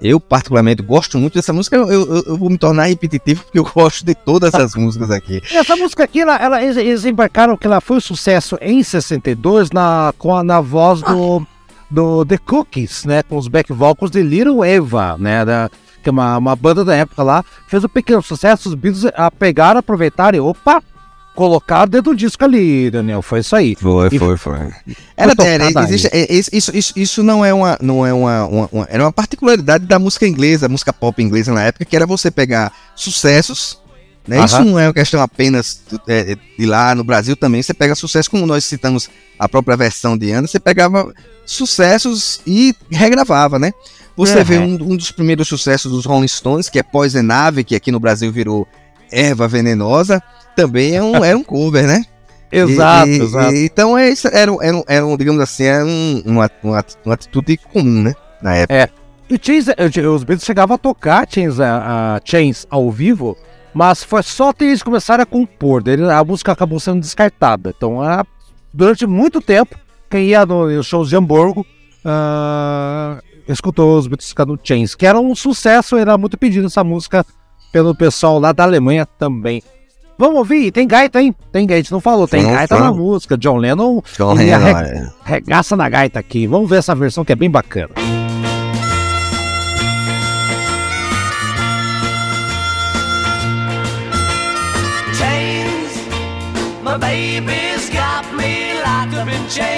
Eu, particularmente, gosto muito dessa música. Eu, eu- eu vou me tornar repetitivo porque eu gosto de todas essas músicas aqui. Essa música aqui, ela, ela- eles, eles embarcaram que ela foi um sucesso em 62 na, com a, na voz do, do The Cookies, né? Com os back vocals de Little Eva, né? Da, que é uma, uma banda da época lá. Fez um pequeno sucesso, os Beatles a pegaram, aproveitaram e opa, colocaram dentro do disco ali, Daniel. Foi isso aí. Foi, E- foi, foi. Era, era, aí. existe, é, isso, isso, isso, isso não é uma, não é uma, uma- uma- era uma particularidade da música inglesa, música pop inglesa na época, que era você pegar sucessos, né? Isso não é uma questão apenas do- é, de lá no Brasil também, você pega sucesso, como nós citamos a própria versão de Ana, você pegava sucessos e regravava, né? Você Uhum. vê um, um dos primeiros sucessos dos Rolling Stones, que é Poison Ivy, que aqui no Brasil virou Erva Venenosa, também é um, era um cover, né? Exato, E- e- exato. e- então é isso, era, um- era, era digamos assim, era um- uma, uma, uma atitude comum, né? Na época. E Chains, eh, os Beatles chegavam a tocar Chains, a, a Chains ao vivo, mas foi só que eles começaram a compor. daí a música acabou sendo descartada. Então, a- durante muito tempo, quem ia no- nos shows de Hamburgo ah, escutou os Beatles cantando Chains, que era um sucesso, era muito pedido essa música pelo pessoal lá da Alemanha também. Vamos ouvir? Tem gaita, hein? Tem gaita, a gente não falou. Tem Vamos, gaita na vamos. música. John Lennon John Lennon, arre- é. regaça na gaita aqui. Vamos ver essa versão que é bem bacana. chains. My baby's got me locked up in chains,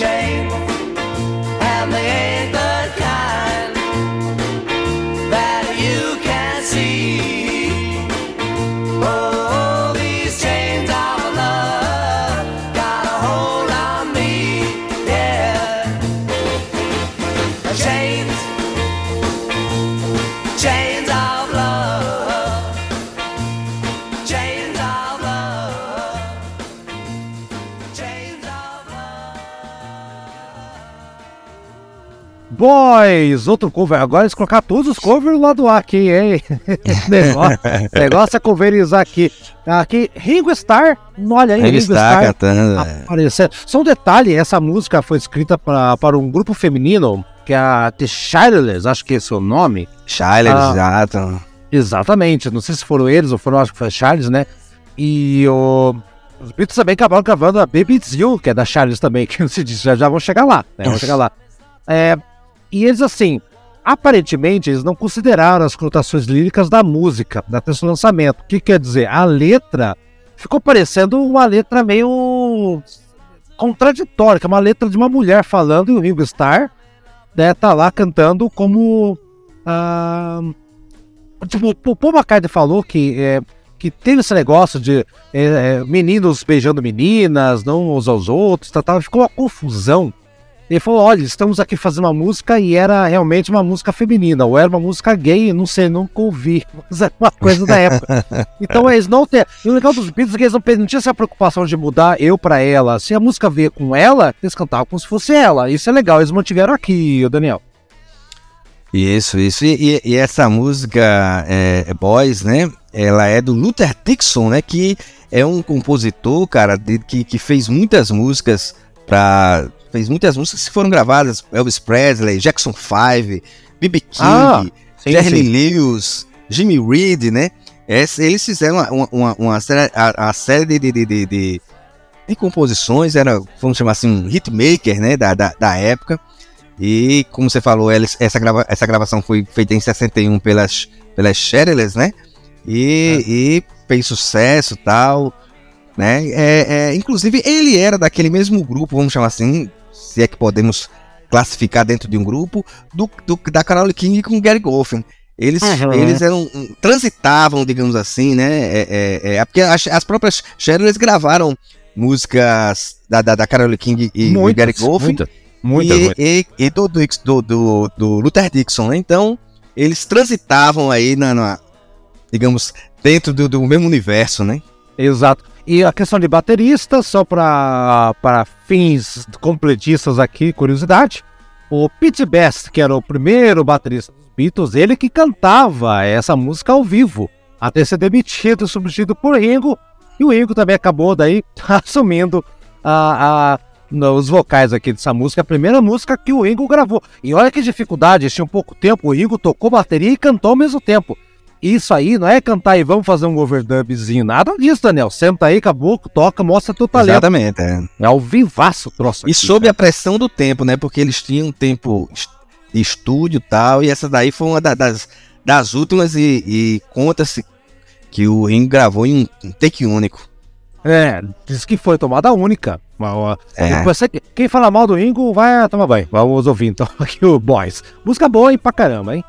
locked Boys, outro cover. Agora eles colocaram todos os covers lá do aqui, hein? Negócio, negócio é coverizar aqui. Aqui, Ringo Starr, olha aí, Ele está cantando. é. aparecendo. Só um detalhe, essa música foi escrita pra, para um grupo feminino, que é a The Shirless, acho que é o nome. Shiler, Ah. exato. Exatamente, não sei se foram eles ou foram, acho que foi Charles, né? E o... os Beatles também acabaram gravando a Baby It's You, que é da Charles também, que não se diz, já, já vão chegar lá, né? Vão chegar lá. É, e eles, assim, aparentemente, eles não consideraram as conotações líricas da música, da do lançamento. O que quer dizer? A letra ficou parecendo uma letra meio contraditória, que é uma letra de uma mulher falando e o Ringo Starr né, tá lá cantando como... ah, Tipo, o Paul McCartney falou que, é, que teve esse negócio de é, é, meninos beijando meninas, não uns aos outros, tá, tá, ficou uma confusão. Ele falou: olha, estamos aqui fazendo uma música e era realmente uma música feminina, ou era uma música gay, não sei, nunca ouvi, mas era uma coisa da época. Então eles não têm. E o legal dos Beatles é que eles não, não tinham essa preocupação de mudar eu pra ela. Se a música veio com ela, eles cantavam como se fosse ela. Isso é legal, eles mantiveram aqui, Daniel. Isso, isso. E, e- e essa música é, Boys, né? Ela é do Luther Dixon, né? Que é um compositor, cara, de- que, que fez muitas músicas para fez muitas músicas que foram gravadas Elvis Presley, Jackson 5, B.B. King, Ah, sim, Jerry sim. Lewis, Jimmy Reed, né? Eles fizeram uma, uma, uma, série, a, a série de, de, de, de, composições, era, vamos chamar assim, um hitmaker, né? Da, da, da época. E, como você falou, eles- essa, grava, essa gravação foi feita em 61 pelas, pelas Shirley's, né? E, e fez sucesso e tal, né? É, é, inclusive, ele era daquele mesmo grupo, vamos chamar assim, se é que podemos classificar dentro de um grupo, do, do- da Carole King com Gary Goffin. Eles, Uhum. eles eram, um, transitavam, digamos assim, né? É, é, é, porque as, as próprias Shirley's gravaram músicas da, da, da Carole King e do Muitas, Gary Goffin muitas, muitas, e, muitas. e- e do, do, do, do Luther Dixon, né? Então, eles transitavam aí na, na- digamos, dentro do, do mesmo universo, né? Exato. E a questão de baterista, só para fins completistas aqui, curiosidade, o Pete Best, que era o primeiro baterista dos Beatles, ele que cantava essa música ao vivo, até ser demitido e substituído por Ringo, e o Ringo também acabou daí assumindo a, a- os vocais aqui dessa música, a primeira música que o Ringo gravou. E olha que dificuldade, eles tinham pouco tempo, o Ringo tocou bateria e cantou ao mesmo tempo. Isso aí não é cantar e vamos fazer um overdubzinho, nada disso, Daniel. Senta aí, caboclo, toca, mostra teu talento. Exatamente. É. É ao vivaço o troço. E aqui, sob cara. a pressão do tempo, né? Porque eles tinham tempo de estúdio e tal, e essa daí foi uma da- das, das últimas e, e conta-se que o Ringo gravou em um, take único. É, diz que foi tomada única. É. você- quem fala mal do Ringo vai tomar banho. Vamos ouvir então aqui o Boys. Música boa, hein, pra caramba, hein?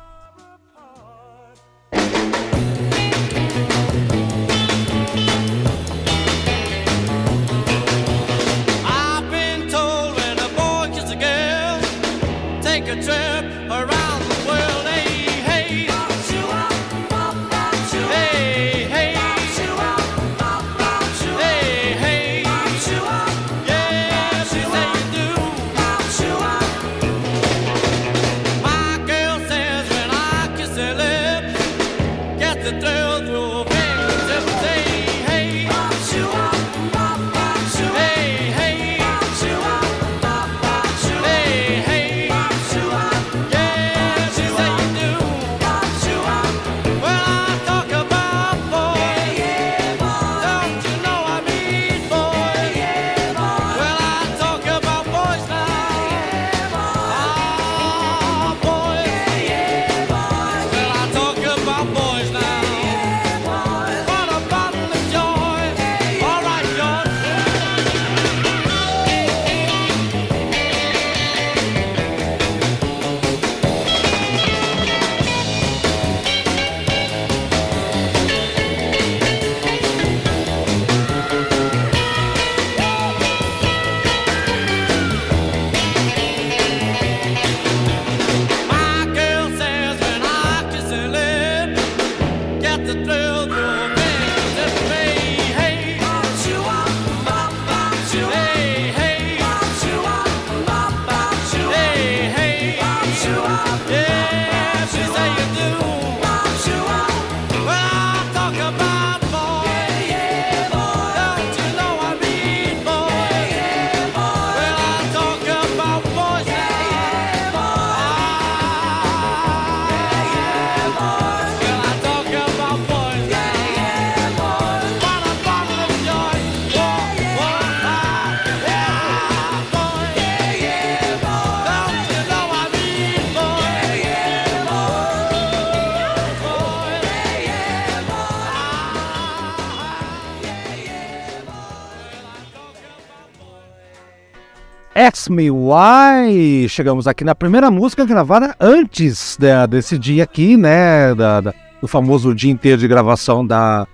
Ask Me Why. Chegamos aqui na primeira música gravada antes da- desse dia aqui, né? da- da- do famoso dia inteiro de gravação da,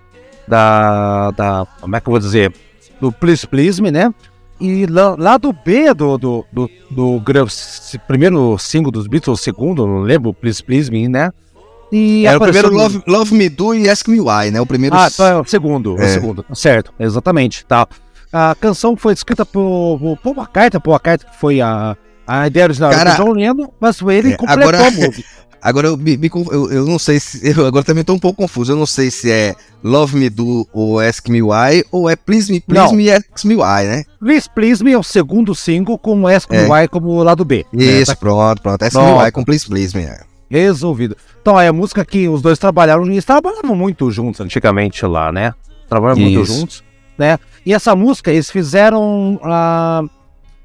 da, da. Como é que eu vou dizer? Do Please Please Me, né? e lá, lado B do, do, do, do primeiro single dos Beatles, o segundo, não lembro, Please Please Me, né? E Era o primeiro Love, Love Me Do e Ask Me Why, né? O primeiro. Ah, então é o segundo, o É. segundo, certo, exatamente, tá. A canção foi escrita por, por Paul McCartney, Paul McCartney que foi a, a ideia original Cara, do John Lennon, mas ele é, completou agora- a música. Agora eu, me- me eu, eu não sei se. Eu agora também tô um pouco confuso. Eu não sei se é Love Me Do ou Ask Me Why ou é Please Me, Please Não. Me Ask Me Why, né? Please Please Me é o segundo single com Ask Me É. Why como lado B. né? Isso, pronto, pronto. Ask Me Pronto. Why com Please Please Me. é. Resolvido. Então, é a música que os dois trabalharam, eles trabalhavam muito juntos antigamente lá, né? Trabalhavam muito juntos, né? E essa música, eles fizeram. ah,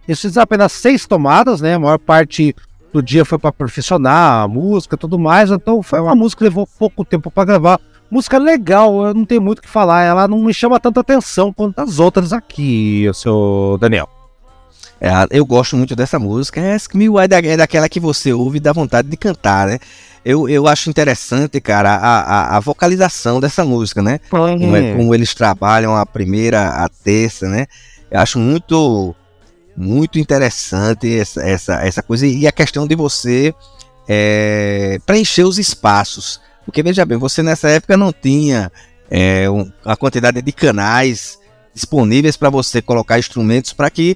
eles fizeram apenas seis tomadas, né? A maior parte do dia foi para perfeccionar a música tudo mais. Então, foi uma música que levou pouco tempo para gravar. Música legal, eu não tenho muito o que falar. Ela não me chama tanta atenção quanto as outras aqui, seu Daniel. É, eu gosto muito dessa música. Ask Me Why é da- daquela que você ouve e dá vontade de cantar, né? Eu, eu acho interessante, cara, a, a, a vocalização dessa música, né? Como, é- como eles trabalham a primeira, a terça, né? Eu acho muito, muito interessante essa, essa, essa coisa. E a questão de você é, preencher os espaços. Porque, veja bem, você nessa época não tinha é, um- a quantidade de canais disponíveis para você colocar instrumentos para que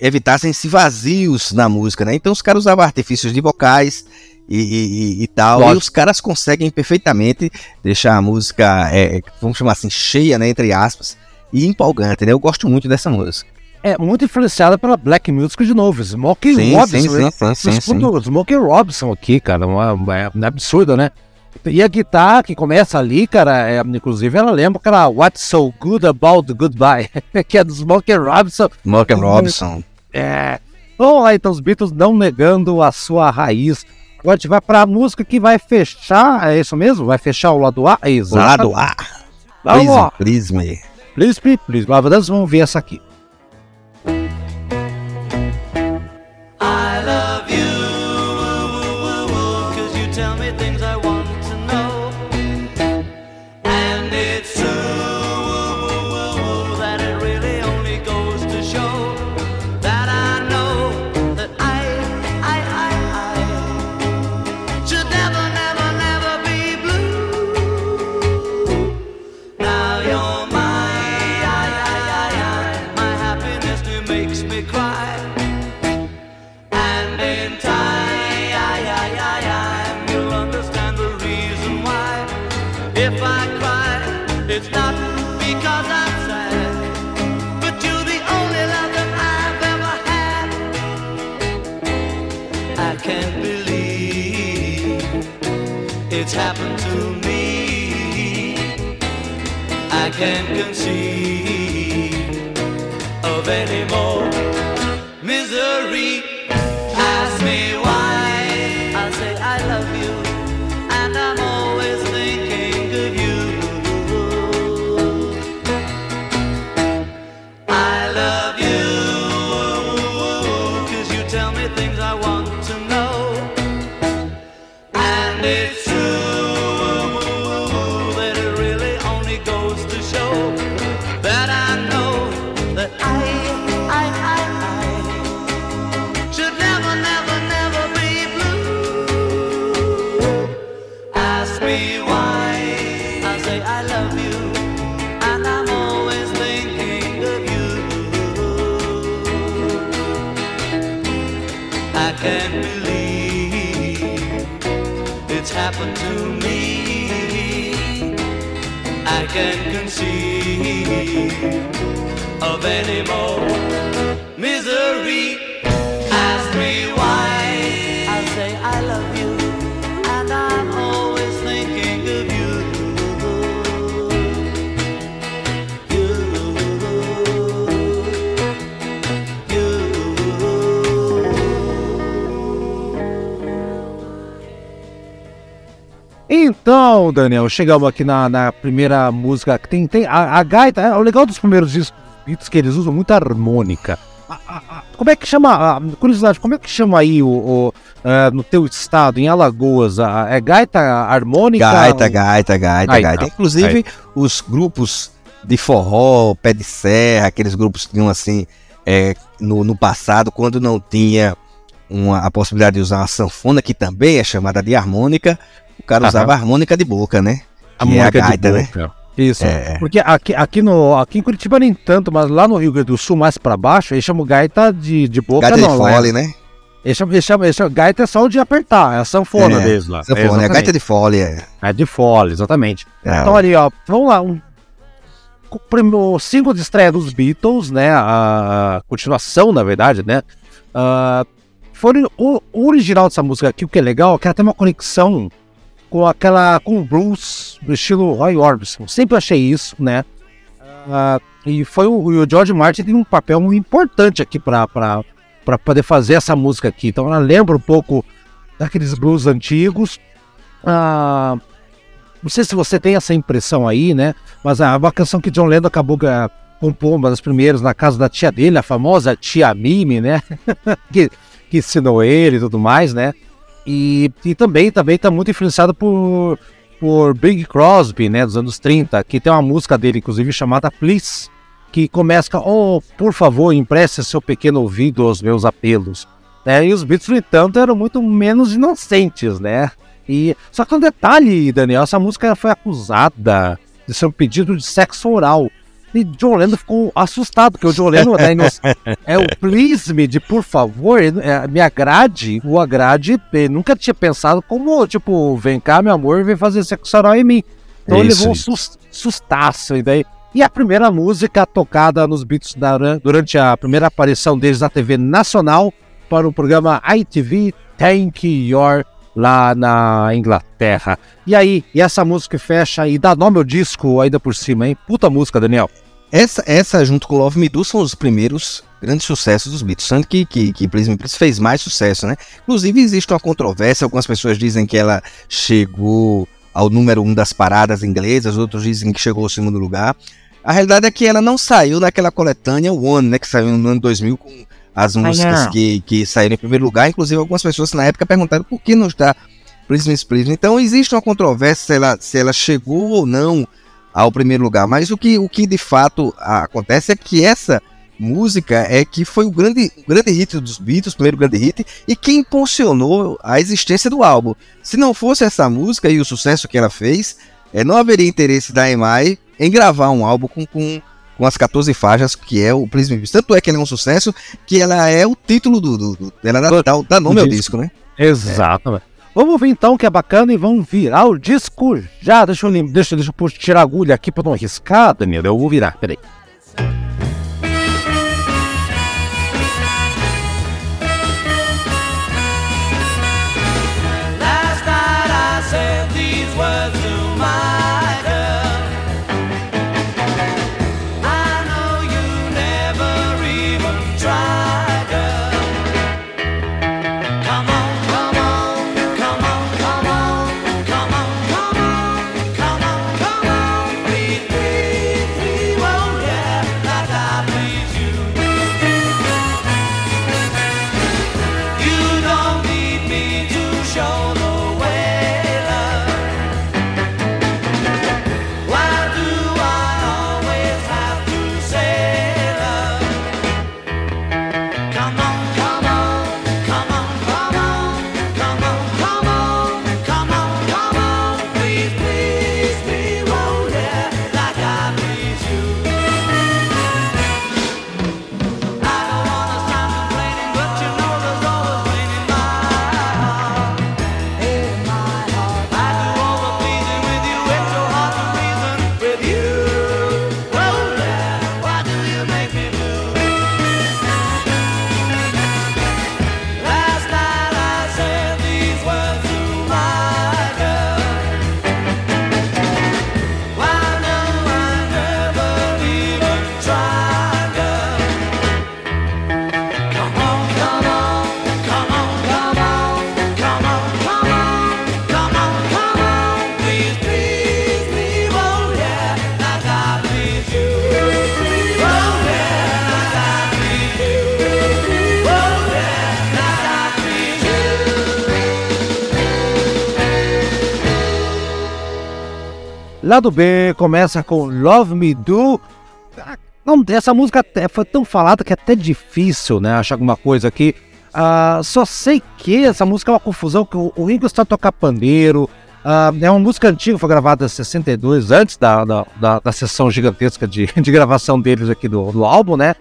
evitassem esse vazios na música, né? Então os caras usavam artifícios de vocais e, e- e- e tal. E Lógico. os caras conseguem perfeitamente deixar a música, é, é, vamos chamar assim, cheia, né? Entre aspas, e empolgante, né? Eu gosto muito dessa música. É muito influenciada pela Black Music de novo. Smokey Sim, Robinson. sim, né? sim, sim, sim, sim. Smokey Robinson aqui, cara, uma, uma- é absurdo, né? E a guitarra que começa ali, cara, é, inclusive ela lembra aquela What's So Good About Goodbye, que é do Smokey Robinson. Morgan Robinson. É. Vamos lá, então, os Beatles não negando a sua raiz. Agora a gente vai pra música que vai fechar, é isso mesmo? Vai fechar o lado A? O Exato. lado A. Vamos lá. Please, please me. Please, please, please. Vamos ver essa aqui. Can't conceive any more misery. Ask me why. I say I love you, and I'm always thinking of you. Então, Daniel, chegamos aqui na, na primeira música. que Tem, tem a, a gaita. é, O legal dos primeiros discos Beatles que eles usam muita harmônica. Como é que chama? curiosidade, como é que chama aí o, o, ah, no teu estado, em Alagoas? a- é gaita harmônica? Gaita, gaita, gaita, gaita. tá. Inclusive, os grupos de forró, pé de serra, aqueles grupos que tinham assim, é, no, no passado, quando não tinha uma, a possibilidade de usar uma sanfona, que também é chamada de harmônica, o cara usava a harmônica de boca, né? A Que é a gaita, né? Isso. É. Porque aqui, aqui, no, aqui em Curitiba nem tanto, mas lá no Rio Grande do Sul, mais pra baixo, eles chamam gaita de, de boca, Gaita de não. fole, né? né? Eles chamam, eles chamam, eles chamam- gaita é só o de apertar, é a sanfona É, deles lá. Sanfona, é Exatamente. gaita de fole, é. É de fole, exatamente. É, Então ali, ó, vamos lá. Um, o single de estreia dos Beatles, né? A continuação, na verdade, né? ah, foi o, o original dessa música aqui, o que é legal, é que ela tem uma conexão com aquela. com blues do estilo Roy Orbison. Sempre achei isso, né? Ah, e foi o, o George Martin tem um papel muito importante aqui para poder fazer essa música aqui. Então ela lembra um pouco daqueles blues antigos. Ah, não sei se você tem essa impressão aí, né? Mas é uma canção que John Lennon acabou compondo, uma das primeiras, na casa da tia dele, a famosa tia Mimi, né? que, que ensinou ele e tudo mais, né? E, e também também tá muito influenciado por, por Big Crosby, né? Dos anos 30, que tem uma música dele, inclusive, chamada Please, que começa com, oh, por favor, empreste seu pequeno ouvido aos meus apelos. Né? E os Beatles, no entanto, eram muito menos inocentes, né? E só que um detalhe, Daniel, essa música foi acusada de ser um pedido de sexo oral. E John Lennon ficou assustado, porque o John Lennon ino- é o please de por favor, é, me agrade, o agrade, ele nunca tinha pensado como, tipo, vem cá, meu amor, vem fazer sexo oral em mim. Então ele levou um sus- sustaço, e daí. E a primeira música tocada nos Beatles da- durante a primeira aparição deles na TV nacional para o programa ITV Thank Your lá na Inglaterra. E aí, e essa música fecha e dá nome ao disco ainda por cima, hein? Puta música, Daniel. Essa, essa, junto com Love Me Do, são os primeiros grandes sucessos dos Beatles. Tanto que, que, que Please Me Please fez mais sucesso, né? Inclusive, existe uma controvérsia. Algumas pessoas dizem que ela chegou ao número um das paradas inglesas, outros dizem que chegou ao segundo lugar. A realidade é que ela não saiu naquela coletânea One, né? Que saiu no ano 2000 com as músicas que, que saíram em primeiro lugar. Inclusive, algumas pessoas na época perguntaram por que não está Me Please. Então, existe uma controvérsia se ela, se ela chegou ou não ao primeiro lugar. Mas o que, o que de fato acontece é que essa música é que foi o grande, o grande hit dos Beatles, o primeiro grande hit, e que impulsionou a existência do álbum. Se não fosse essa música e o sucesso que ela fez, eh, não haveria interesse da EMI em gravar um álbum com, com, com as 14 faixas que é o Please Me Please. Tanto é que ele é um sucesso que ela é o título do. do, do ela dá, dá, dá nome ao disco. né? Exato. Vamos ouvir então que é bacana e vamos virar o disco já. Deixa eu, deixa, deixa eu tirar a agulha aqui pra não arriscar, Daniel. Eu vou virar, peraí. Lado B começa com Love Me Do. Ah, Não, essa música até foi tão falada que é até difícil, né? Achar alguma coisa aqui. Ah, só sei que essa música é uma confusão, que o, o Ringo está tocar pandeiro. ah, é uma música antiga, foi gravada em 62, antes da, da, da, da sessão gigantesca de, de gravação deles aqui do, do álbum, né?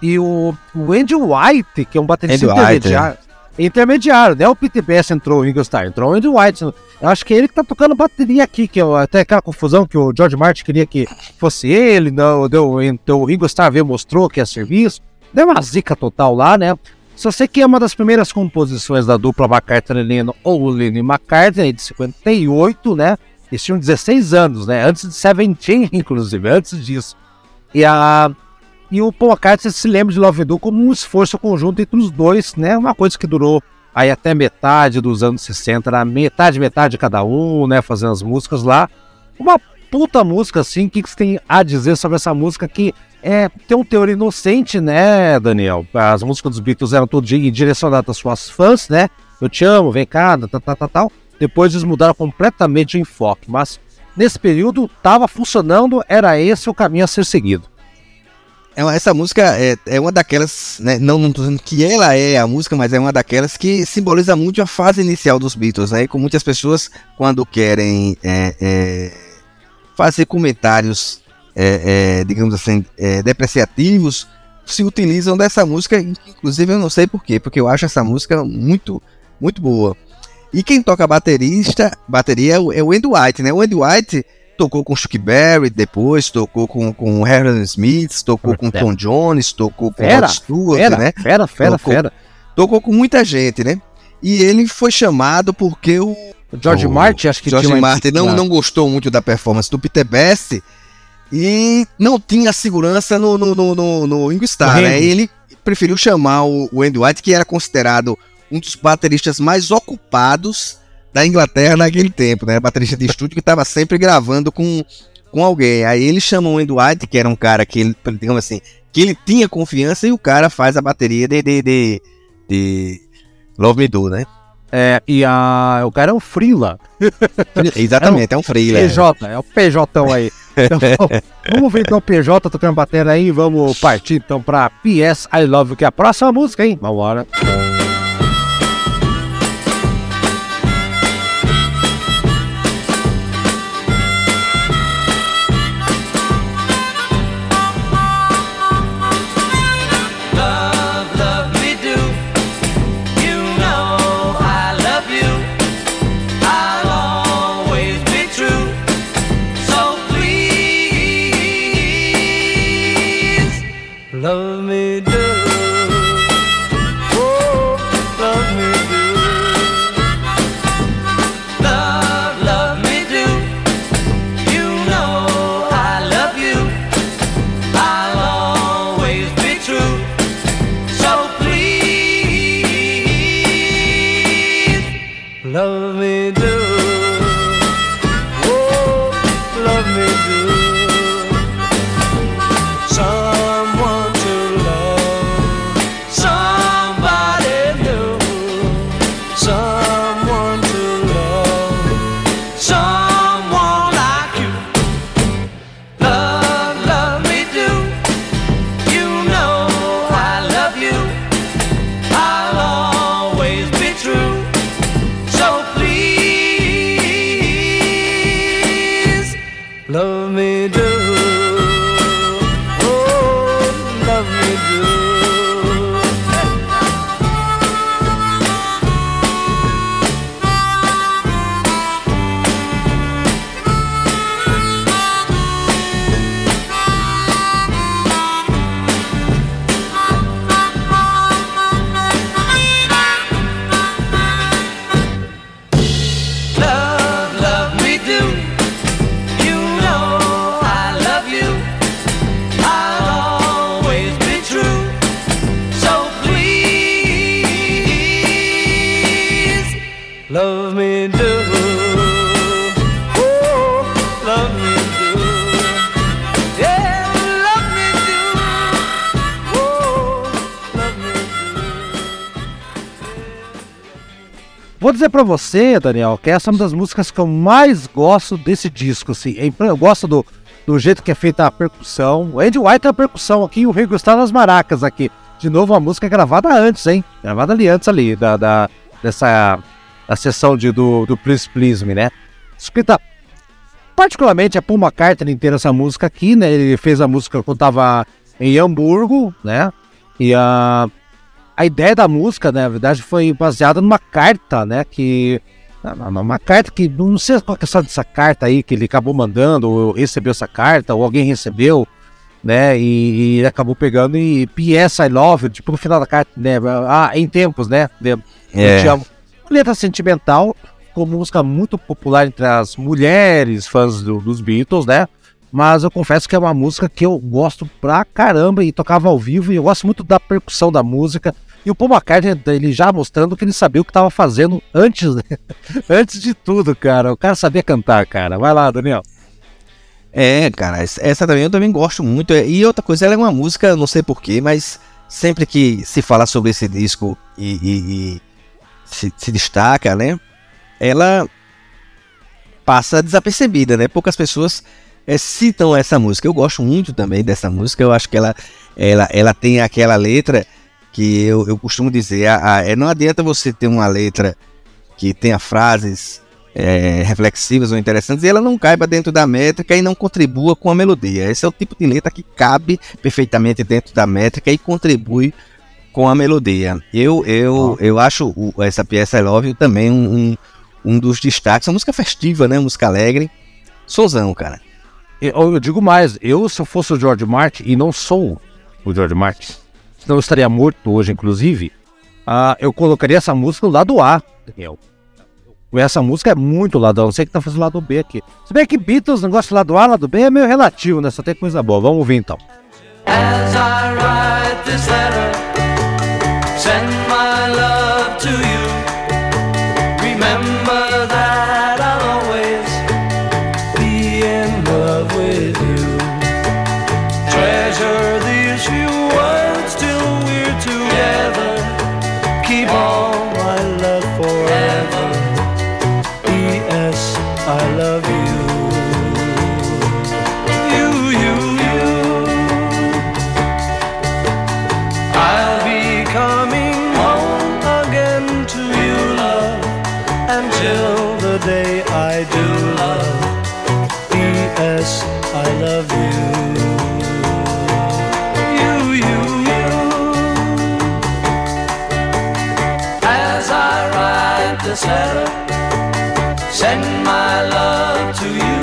E o, o Andy White, que é um baterista intermediário, intermediário, né? O Peter Bass entrou, o Starr entrou, o Andy White. Eu acho que é ele que tá tocando bateria aqui, que é até aquela confusão que o George Martin queria que fosse ele, não, deu, então o Ringo Starr veio, mostrou que é serviço. Deu uma zica total lá, né? Só sei que é uma das primeiras composições da dupla McCartney-Lennon ou Lennon McCartney, de 58, né? Eles tinham 16 anos, né? Antes de Seventeen, inclusive, antes disso. E a... E o Paul McCartney se lembra de Love Do como um esforço conjunto entre os dois, né? Uma coisa que durou aí até metade dos anos 60, era metade, metade cada um, né? Fazendo as músicas lá. Uma puta música, assim, o que, que você tem a dizer sobre essa música que é, tem um teor inocente, né, Daniel? As músicas dos Beatles eram todas di- direcionadas às suas fãs, né? Eu te amo, vem cá, tal, tal, tal, tal. Depois eles mudaram completamente o enfoque, mas nesse período tava funcionando, era esse o caminho a ser seguido. É Essa música é, é uma daquelas, né, não, não tô dizendo que ela é a música, mas é uma daquelas que simboliza muito a fase inicial dos Beatles, né? Com muitas pessoas, quando querem é, é, fazer comentários, é, é, digamos assim, depreciativos, se utilizam dessa música, inclusive eu não sei porquê, porque eu acho essa música muito, muito boa. E quem toca baterista, bateria é o, é o Andy White, né? O Andy White tocou com Chuck Berry depois, tocou com, com Aaron Smith, tocou com Tom Jones, tocou com Fera, Rod Stewart, Fera, né? fera, fera, Tocou. fera. Tocou com muita gente, né? E ele foi chamado porque o O George o Martin, acho que George tinha Martin não, não gostou muito da performance do Peter Best e não tinha segurança no, no, no, no, no né? Ele preferiu chamar o, o Andy White, que era considerado um dos bateristas mais ocupados da Inglaterra naquele tempo, né? Baterista de estúdio que estava sempre gravando com, com alguém. Aí ele chamou o Andy White, que era um cara que ele, digamos assim, que ele tinha confiança e o cara faz a bateria de, de, de, de Love Me Do, né? É, e a, o cara é o Freela. Exatamente, é um freela. PJ, é o PJ aí. Então, vamos ver então o PJ tocando bateria aí. Vamos partir então pra PS I Love que é a próxima música, hein? Vambora. Love, love me do. Vou dizer pra você, Daniel, que essa é uma das músicas que eu mais gosto desse disco, assim. É Eu gosto do, do jeito que é feita a percussão. O Andy White é a percussão aqui e o Ringo está nas maracas aqui. De novo, a música gravada antes, hein? Gravada ali antes ali, da, da- dessa da sessão de, do, do Please Please Me, né? Escrita particularmente é Paul McCartney inteira essa música aqui, né? Ele fez a música quando tava em Hamburgo, né? E a, a ideia da música, né, na verdade, foi baseada numa carta, né? Que. Uma uma carta que. Não sei qual que é a dessa carta aí, que ele acabou mandando, ou recebeu essa carta, ou alguém recebeu, né? E, e ele acabou pegando e PS I love you, tipo no final da carta, né? Ah, em tempos, né? Eu É. te amo. Letra sentimental, com música muito popular entre as mulheres fãs do- dos Beatles, né? Mas eu confesso que é uma música que eu gosto pra caramba e tocava ao vivo e eu gosto muito da percussão da música. E o Paul McCartney, ele já mostrando que ele sabia o que estava fazendo antes, né? antes de tudo, cara. O cara sabia cantar, cara. Vai lá, Daniel. É, cara, essa essa também eu também gosto muito. É, E outra coisa, ela é uma música, não sei porquê, mas sempre que se fala sobre esse disco e, e- e se, se destaca, né? Ela passa desapercebida, né? Poucas pessoas é, citam essa música. Eu gosto muito também dessa música. Eu acho que ela, ela, ela tem aquela letra que eu, eu costumo dizer: a- a- é, não adianta você ter uma letra que tenha frases é, reflexivas ou interessantes e ela não caiba dentro da métrica e não contribua com a melodia. Esse é o tipo de letra que cabe perfeitamente dentro da métrica e contribui com a melodia. Eu, eu, eu acho o- essa peça I Love You também um, um, um dos destaques. É uma música festiva, né? Música alegre. Sonzão, cara. Eu, eu digo mais, eu se eu fosse o George Martin, e não sou o George Martin, senão eu estaria morto hoje, inclusive, ah, eu colocaria essa música no lado A, Daniel. Essa música é muito lado A, não sei que tá fazendo lado B aqui. Se bem que Beatles, negócio de lado A, lado B é meio relativo, né? Só tem coisa boa. Vamos ouvir então. As I write this letter, this letter, send my love to you.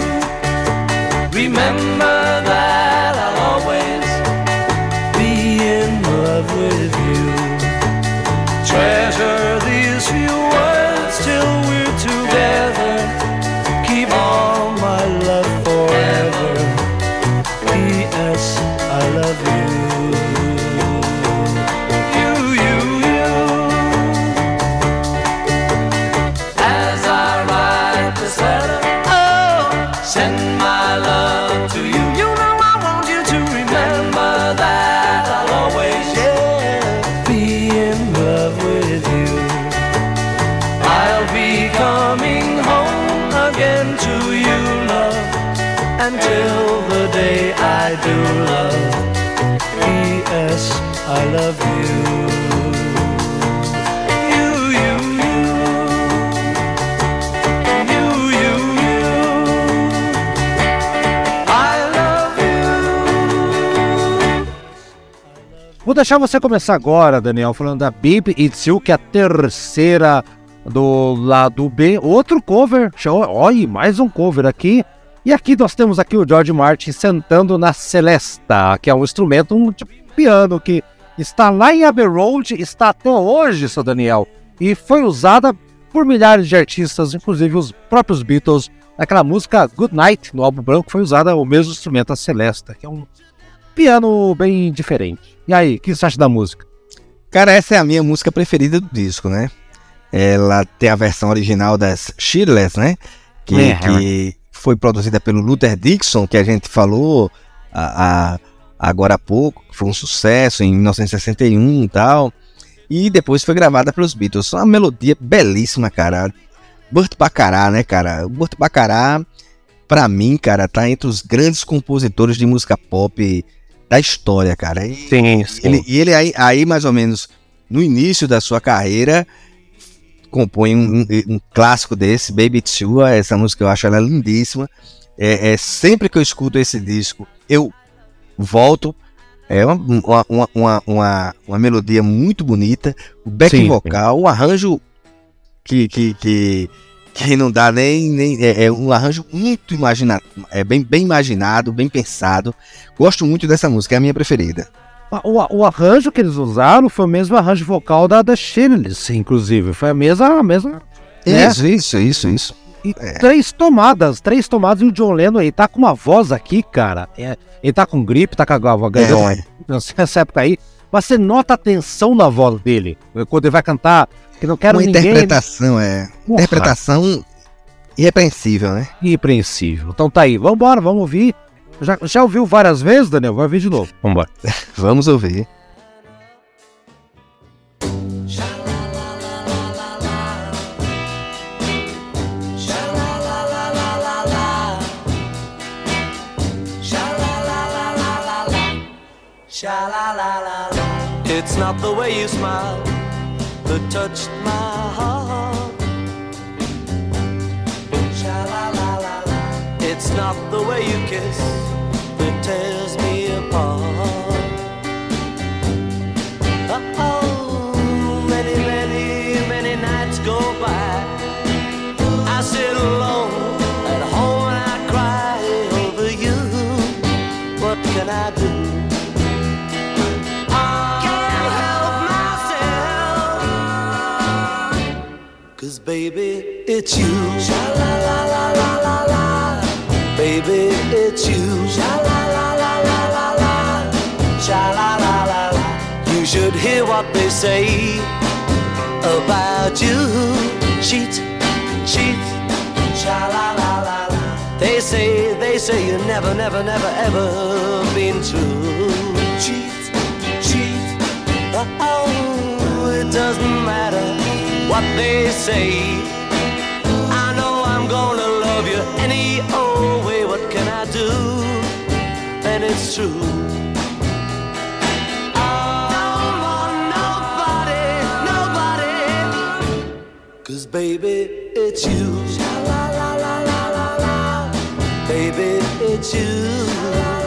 Vou deixar você começar agora, Daniel, falando da Baby It's You, que é a terceira do lado B. Outro cover, olha, mais um cover aqui. E aqui nós temos aqui o George Martin sentando na Celesta, que é um instrumento, um tipo piano que está lá em Abbey Road, está até hoje, seu Daniel, e foi usada por milhares de artistas, inclusive os próprios Beatles. Aquela música Good Night, no álbum branco, foi usada o mesmo instrumento, a Celesta, que é um piano bem diferente. E aí, o que você acha da música? Cara, essa é a minha música preferida do disco, né? Ela tem a versão original das Shirtless, né? Que, É, que foi produzida pelo Luther Dixon, que a gente falou a- a- agora há pouco, que foi um sucesso em 1961 e tal. E depois foi gravada pelos Beatles. Uma melodia belíssima, cara. Burt Bacharach, né, cara? O Burt Bacharach pra mim, cara, tá entre os grandes compositores de música pop da história, cara. E Sim, sim. ele, e ele aí, aí, mais ou menos, no início da sua carreira, compõe um, um- um clássico desse, Baby You. Essa música eu acho ela lindíssima. É, é, sempre que eu escuto esse disco, eu volto. É uma, uma, uma, uma, uma, melodia muito bonita. O back Sim, sim. vocal, o arranjo que, que, que, que não dá nem. nem é, é um arranjo muito imaginado. É bem, bem imaginado, bem pensado. Gosto muito dessa música, é a minha preferida. O, o arranjo que eles usaram foi o mesmo arranjo vocal da, da Shirley's, inclusive. Foi a mesma. A mesma É. Isso, isso, isso, isso. e três tomadas, três tomadas. E o John Lennon, ele tá com uma voz aqui, cara. é, ele tá com gripe, tá com a garganta. É. Nessa época aí. Mas você nota a tensão na voz dele. Quando ele vai cantar, que não quero Uma ninguém. interpretação, é. Porra, Interpretação irrepreensível, né? Irrepreensível. Então tá aí, vambora, vamos ouvir. Já, já ouviu várias vezes, Daniel? Vai ouvir de novo. Vambora. Vamos ouvir. Not the way you smile that touched my heart. It's not the way you kiss that tears me baby, it's you. Baby, it's you. You should hear what they say about you. Cheat, cheat. They say, they say you never, never, never, ever been true. Cheat, cheat. Oh, it doesn't matter what they say. I know I'm gonna love you any old way. What can I do? And it's true. Cause baby, it's you. La la la la la la. Baby, it's you.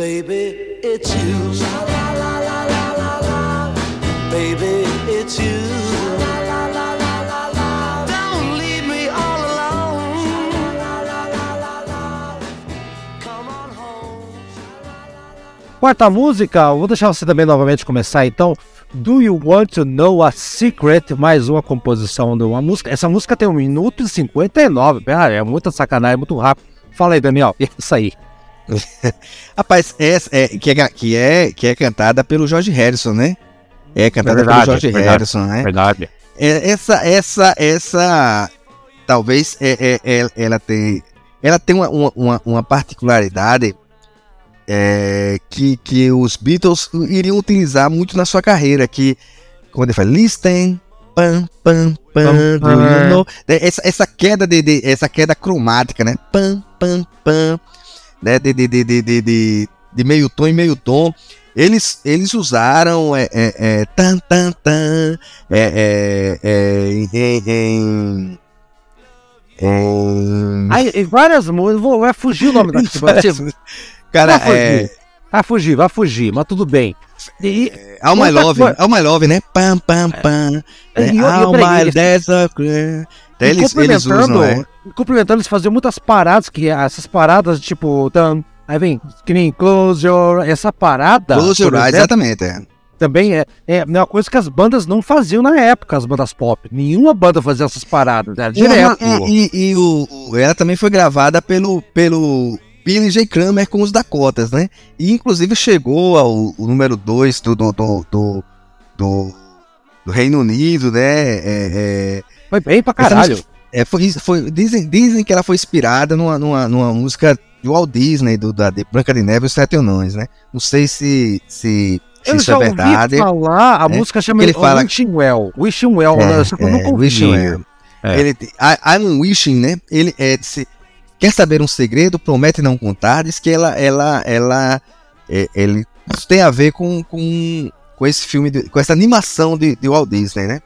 Baby, it's you. Baby, it's you. Don't leave me alone. Come on home. Quarta música, vou deixar você também novamente começar então. Do You Want to Know a Secret? Mais uma composição de uma música. Essa música tem 1 minuto e 59. Pera, é muita sacanagem, é muito rápido. Fala aí, Daniel. Isso aí. Rapaz, essa é, que, é, que, é, que é cantada pelo George Harrison, né? É cantada Verdade, pelo George verdade. Harrison, né? Verdade. É, essa, essa, essa, talvez é, é- é- ela tem, ela tem uma, uma- uma, particularidade é, que, que os Beatles iriam utilizar muito na sua carreira, que quando ele fala listen, pam, pam, pam, you know? É, essa, essa queda de, de- essa queda cromática, né? Pam, pam, pam, né? De, de, de, de, de, de- meio tom em meio tom. Eles, eles usaram é, é, é, tan, tan, tan, é, é, é, em, em, em- Aí, e várias músicas. vou- Vai fugir o nome da Cara, vai é, fugir. Vai fugir, vai fugir, mas tudo bem. E, All My Love, coisa- All My Love, né? Pam, pam, pam. né? E- e All My Desert. E Eles, eles usam, é. complementando, eles faziam muitas paradas, que essas paradas, tipo, tan, aí vem, que nem Close Your... Essa parada, Close Your Eyes, exatamente. É. Também é, é uma coisa que as bandas não faziam na época, as bandas pop. Nenhuma banda fazia essas paradas, era direto. E, e- e o, ela também foi gravada pelo, pelo Billy J. Kramer com os Dakotas, né? E inclusive chegou ao número 2 do, do, do, do, do- do Reino Unido, né? É, é, Foi bem pra caralho. música- é, foi, foi- dizem, dizem que ela foi inspirada numa, numa, numa música do Walt Disney, do, da de Branca de Neve e os Sete Anões, né? Não sei se, se, Eu isso já é ouvi verdade. falar, a né? música chama Ele fala- Wishing Well. Wishing Well, É, né? Só que eu é, nunca ouvi. Wishing Well. É. Ele, I, I'm wishing, né? Ele é se quer saber um segredo, promete não contar, diz que ela ela ela é, ele isso tem a ver com, com, com esse filme, de- com essa animação de, de Walt Disney, né?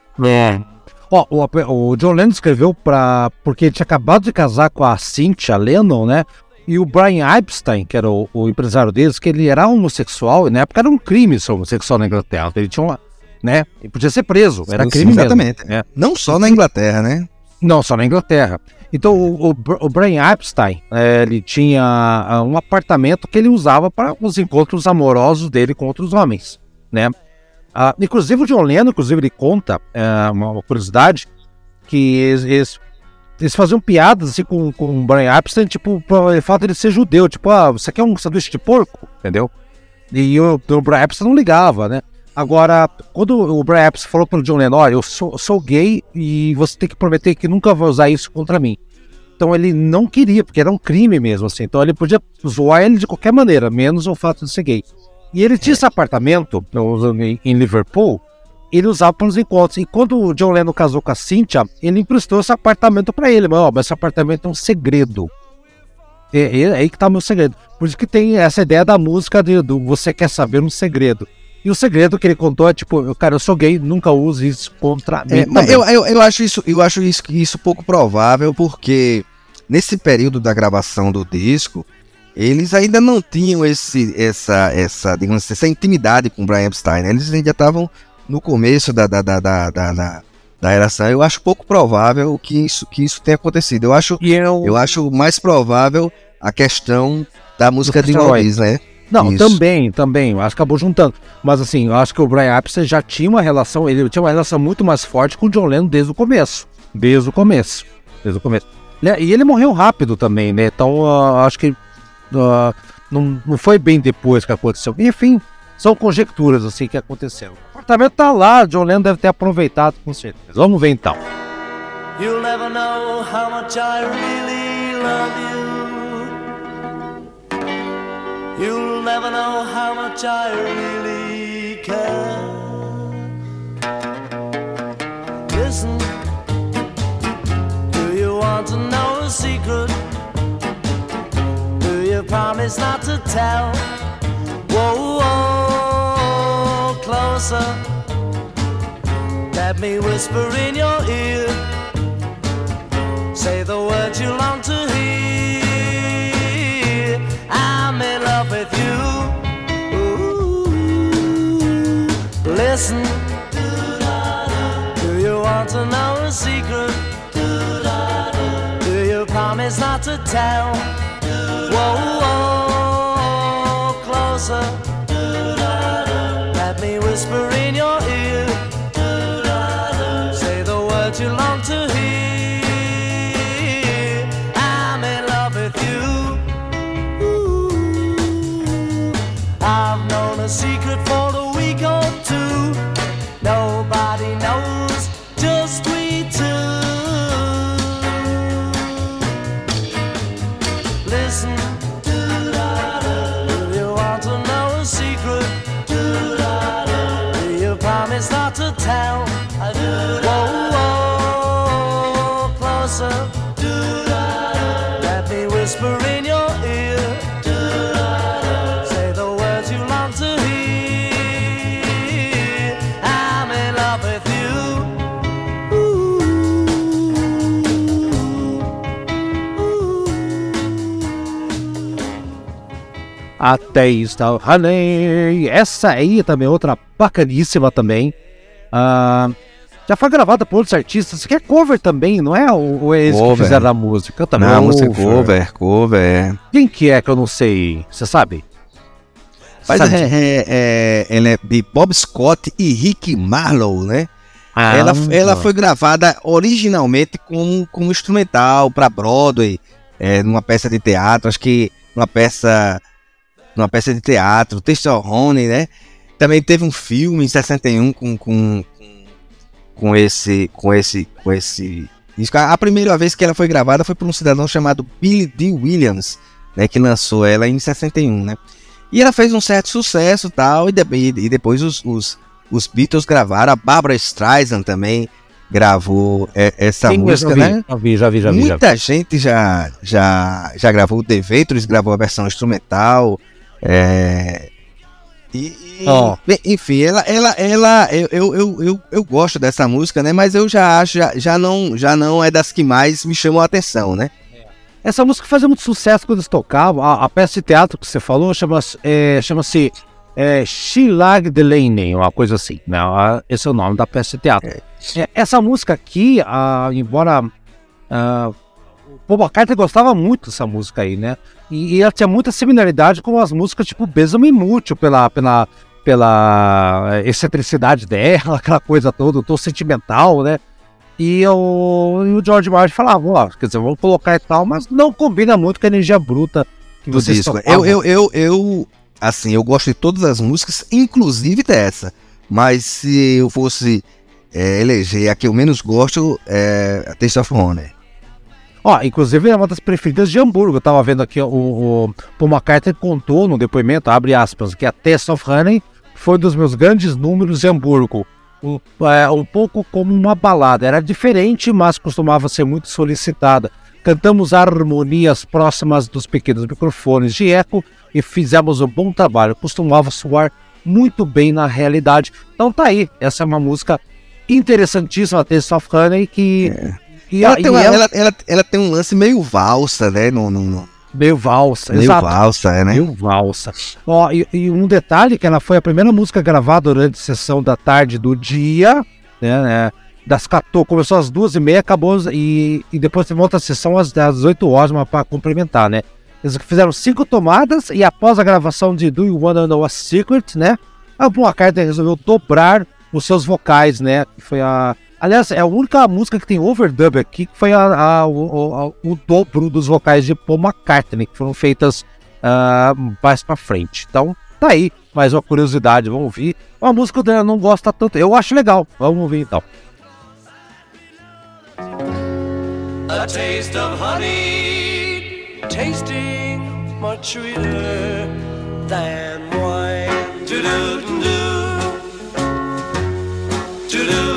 Ó, o, o John Lennon escreveu pra. Porque ele tinha acabado de casar com a Cynthia Lennon, né? E o Brian Epstein, que era o, o empresário deles, que ele era homossexual, e na época era um crime ser homossexual na Inglaterra. Ele tinha uma. Né? Ele podia ser preso, era Sim, crime sim, mesmo. exatamente. É. Não só na Inglaterra, né? Não, só na Inglaterra. Então o, o, o Brian Epstein, é, ele tinha ah, um apartamento que ele usava para os encontros amorosos dele com outros homens, né? Ah, inclusive o John Lennon, inclusive ele conta é, uma, curiosidade que eles, eles, eles faziam piadas assim com, com o Brian Epstein, tipo, pelo fato de ser judeu, tipo, ah, você quer um sanduíche de porco, entendeu? E o, o Brian Epstein não ligava, né? Agora, quando o Brian Epstein falou pro John Lennon, olha, eu sou, sou gay e você tem que prometer que nunca vai usar isso contra mim. Então ele não queria, porque era um crime mesmo, assim. Então ele podia zoar ele de qualquer maneira, menos o fato de ser gay. E ele tinha esse apartamento em Liverpool, ele usava para os encontros. E quando o John Lennon casou com a Cynthia, ele emprestou esse apartamento para ele. Mas, ó, mas esse apartamento é um segredo. É, é aí que tá o meu segredo. Por isso que tem essa ideia da música de, do Você Quer Saber um Segredo. E o segredo que ele contou é tipo, cara, eu sou gay, nunca use isso contra mim. É, mas eu, eu, eu acho isso, eu acho isso, isso pouco provável, porque nesse período da gravação do disco, eles ainda não tinham esse, essa, essa, digamos essa intimidade com o Brian Epstein. né? Eles ainda estavam no começo da, da, da, da, da, da, relação. Eu acho pouco provável que isso, que isso tenha acontecido. Eu acho, eu, eu acho mais provável a questão da música de Disney, né? Não, Isso. também, também. Eu acho que acabou juntando. Mas assim, eu acho que o Brian Epstein já tinha uma relação, ele tinha uma relação muito mais forte com o John Lennon desde o começo. Desde o começo. Desde o começo. Né, E ele morreu rápido também, né? Então ah, acho que ah, não, não foi bem depois que aconteceu. Enfim, são conjecturas assim que aconteceram. O apartamento tá lá, John Lennon deve ter aproveitado com certeza. Vamos ver então. You'll never know how much I really love you. You'll never know how much I really care. Listen, do you want to know a secret? Promise not to tell? Whoa, whoa, closer. Let me whisper in your ear. Say the words you long to hear. I'm in love with you. Ooh. Listen. Do you want to know a secret? Do you promise not to tell? Whoa, whoa, closer. Até está Honey. Essa aí também é outra bacaníssima também. Ah, já foi gravada por outros artistas. Aqui é cover também, não é? Ou, é eles que Cover. fizeram a música? Eu também Não, música cover, cover. é. Quem que é que eu não sei? Você sabe? Mas Sabe? é, é, é- ela é de Bob Scott e Rick Marlowe, né? Ah, ela, ela foi gravada originalmente como, como instrumental para Broadway, é, numa peça de teatro, acho que numa peça, numa peça de teatro, Honey, né? Também teve um filme em 61 com, com, com, esse, com esse, com esse disco. A primeira vez que ela foi gravada foi por um cidadão chamado Billy D. Williams, né? Que lançou ela em 61, né? E ela fez um certo sucesso tal, e, de- e- depois os, os, os Beatles gravaram, a Barbara Streisand também gravou é, essa Sim, música, já vi, né? Já vi, já vi, já vi. já vi. Muita gente já, já, já gravou, o The Ventures gravou a versão instrumental, é, e, e- bem, enfim, ela, ela, ela eu, eu, eu, eu, gosto dessa música, né? Mas eu já acho, já, já, não, já não é das que mais me chamam a atenção, né? Essa música fazia muito sucesso quando eles tocavam. A, a peça de teatro que você falou chama-se é, chama-se, é, Shilag Delaney, uma coisa assim. Né? Esse é o nome da peça de teatro. É, essa música aqui, ah, embora ah, Paul McCartney gostava muito dessa música aí, né? E, e ela tinha muita similaridade com as músicas tipo Besame Mútil, pela, pela, pela excentricidade dela, aquela coisa toda, o tom sentimental, né? E o, e o George Martin falava, ó, quer dizer, vamos colocar e tal, mas não combina muito com a energia bruta que do vocês disco. Eu, eu, eu, eu, assim, eu gosto de todas as músicas, inclusive dessa. Mas se eu fosse é, eleger a que eu menos gosto, é a Taste of Honor. Ó, inclusive é uma das preferidas de Hamburgo. Eu tava vendo aqui, o, o Paul McCartney contou no depoimento, abre aspas, que a Test of Honey foi um dos meus grandes números de Hamburgo. Um, é, um pouco como uma balada. Era diferente, mas costumava ser muito solicitada. Cantamos harmonias próximas dos pequenos microfones de eco e fizemos um bom trabalho. Costumava soar muito bem na realidade. Então tá aí. Essa é uma música interessantíssima, Taste of Honey, que... E, Ela tem, uma- ela- ela, ela, ela tem um lance meio valsa, né? No, no, no- Meio valsa, meio exato. valsa, é, né? Meio valsa. Ó, e, e um detalhe que ela foi a primeira música gravada durante a sessão da tarde do dia, né? né, das 14, começou às duas e meia, acabou e, e depois teve outra sessão às, às 18 horas para complementar, né? Eles fizeram cinco tomadas e após a gravação de Do You Wanna Know a Secret, né? A Paul McCartney resolveu dobrar os seus vocais, né? Foi a Aliás, é a única música que tem overdub aqui, que foi a, a- o, o- dobro dos vocais de Paul McCartney, que foram feitas ah, mais pra frente. Então, tá aí, mais uma curiosidade, vamos ouvir. Uma música que eu não gosta tanto, eu acho legal, vamos ouvir então. A taste of honey, tasting much sweeter than wine. Do-do-do-do. Do-do-do-do.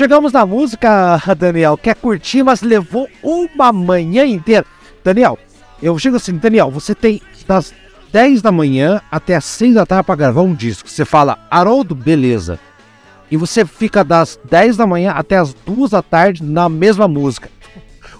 Chegamos na música, Daniel, quer curtir, mas levou uma manhã inteira. Daniel, eu chego assim, Daniel, você tem das 10 da manhã até as 6 da tarde para gravar um disco. Você fala, Haroldo, beleza. E você fica das 10 da manhã até as 2 da tarde na mesma música.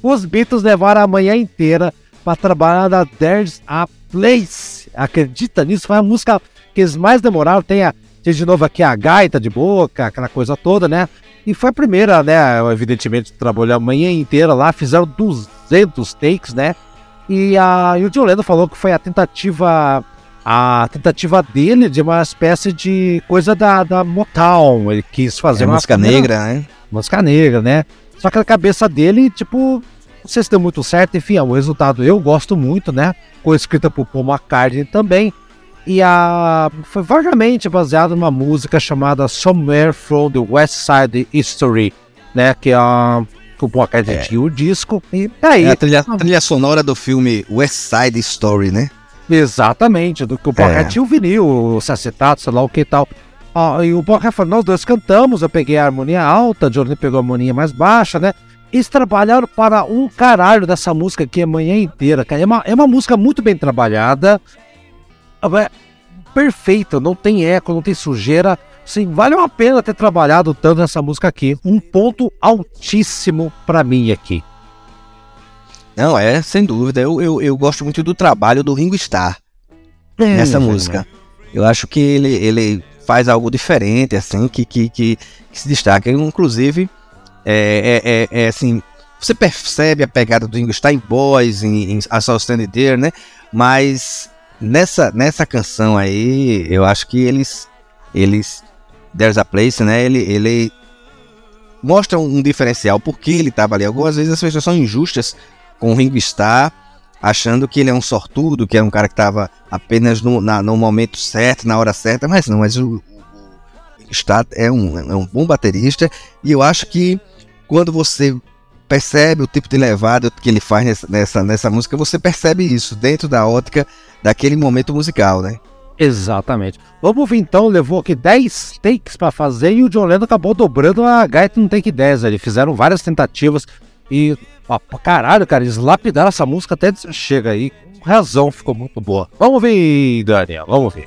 Os Beatles levaram a manhã inteira para trabalhar na There's a Place. Acredita nisso? Foi a música que eles mais demoraram. Tem, a, tem de novo aqui a gaita de boca, aquela coisa toda, né? E foi a primeira, né? Evidentemente, trabalhou a manhã inteira lá, fizeram 200 takes, né? E, a, e o John Lennon falou que foi a tentativa a tentativa dele de uma espécie de coisa da, da Motown. Ele quis fazer É uma música primeira- negra, né? música negra, né? Só que na cabeça dele, tipo, não sei se deu muito certo, enfim, é um resultado eu gosto muito, né? Foi escrita por Paul McCartney também. E a foi vagamente baseada numa música chamada Somewhere from the West Side History, né? Que é a que o McCartney É. o disco. E aí, É a trilha, trilha sonora do filme West Side Story, né? Exatamente, do que o É. Pocket tinha o vinil, o acetato, sei lá o que e tal. Ah, e o Pocket falou, nós dois cantamos, eu peguei a harmonia alta, a Johnny pegou a harmonia mais baixa, né? Eles trabalharam para um caralho dessa música aqui a manhã inteira, cara. É uma, é uma música muito bem trabalhada, é perfeita, não tem eco, não tem sujeira. Sim, vale a pena ter trabalhado tanto nessa música aqui. Um ponto altíssimo pra mim aqui. Não, é, sem dúvida. Eu, eu, eu gosto muito do trabalho do Ringo Starr nessa Hum, música. Eu acho que ele, ele faz algo diferente, assim, que, que, que, que se destaca. Inclusive, é, é, é, é, assim, você percebe a pegada do Ringo Starr em Boys, em, em A Soul Stand There, né? Mas nessa, nessa canção aí, eu acho que eles, eles There's a Place, né? Ele, ele mostra um diferencial, porque ele estava ali. Algumas vezes as pessoas são injustas com o Ringo Starr, achando que ele é um sortudo, que é um cara que estava apenas no, na- no momento certo, na hora certa, mas não, mas o, Starr é um, é um bom baterista, e eu acho que quando você percebe o tipo de levada que ele faz nessa, nessa, nessa música, você percebe isso dentro da ótica daquele momento musical, né? Exatamente. Vamos ver então, levou aqui 10 takes pra fazer e o John Lennon acabou dobrando a gaita no take 10. Eles fizeram várias tentativas e, ó, caralho, cara, eles lapidaram essa música até chega aí. Com razão, ficou muito boa. Vamos ver, Daniel, vamos ver.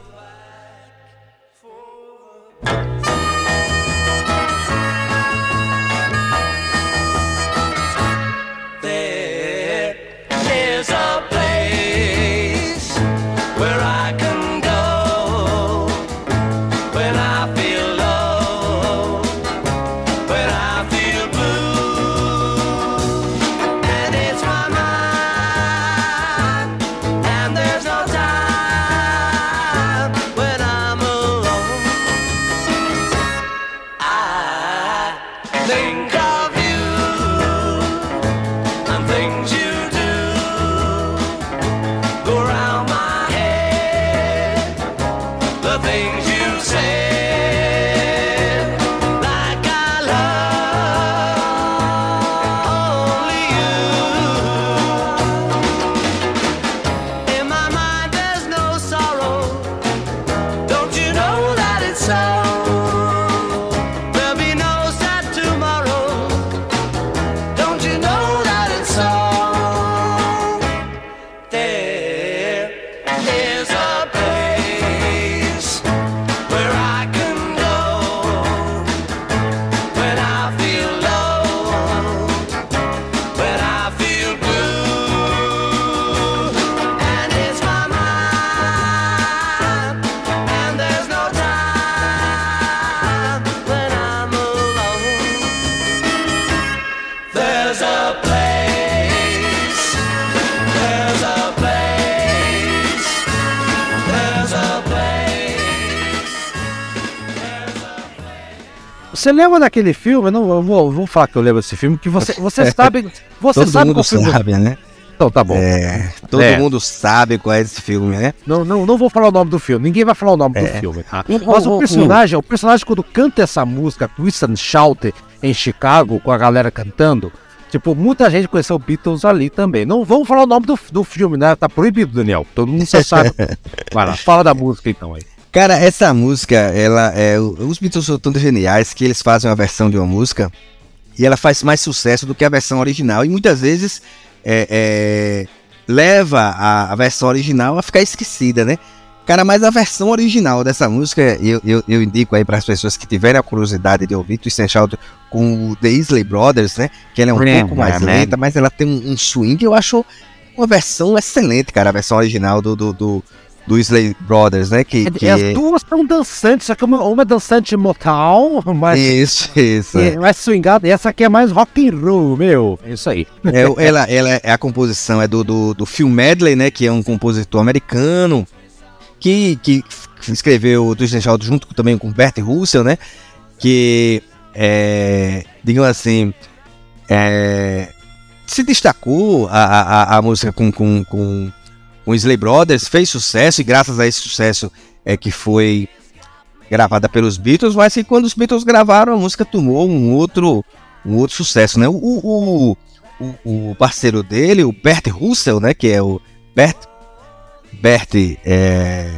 Você lembra daquele filme? Não, eu vou, eu vou falar que eu lembro desse filme, que você, você sabe. Você Todo sabe mundo qual filme. sabe, né? Então tá bom. É, todo É. mundo sabe qual é esse filme, né? Não, não, não vou falar o nome do filme, ninguém vai falar o nome do É. filme, tá? Um- Mas um- o um- personagem, o personagem quando canta essa música, Twist and Shout, em Chicago, com a galera cantando, tipo, muita gente conheceu Beatles ali também. Não vamos falar o nome do, do filme, né? Tá proibido, Daniel. Todo mundo já sabe. Vai lá, fala da música então aí. Cara, essa música, ela é. Os Beatles são tão geniais que eles fazem uma versão de uma música e ela faz mais sucesso do que a versão original. E muitas vezes é, é, leva a, a versão original a ficar esquecida, né? Cara, mas a versão original dessa música, eu, eu, eu indico aí para as pessoas que tiverem a curiosidade de ouvir Twist and Shout com o The Isley Brothers, né? Que ela é um É, pouco mais lenta, mas ela tem um, um swing, eu acho uma versão excelente, cara, a versão original do, do, do, do Isley Brothers, né? Que, que É, As duas são dançantes, só que uma, uma é dançante Motown, mas Isso, isso. é mais swingada, e essa aqui é mais rock and roll, meu. É isso aí. É, ela, ela é a composição é do, do, do Phil Medley, né? Que é um compositor americano que, que escreveu o Twist and Shout junto também com Bert Russell, né? Que é, digamos assim, é, se destacou a, a, a- a música com, com, com, com Slay Brothers, fez sucesso e graças a esse sucesso é que foi gravada pelos Beatles, mas que quando os Beatles gravaram a música tomou um outro um outro sucesso, né? O, o, o, o parceiro dele, o Bert Russell, né? Que é o Bert. Bert. É,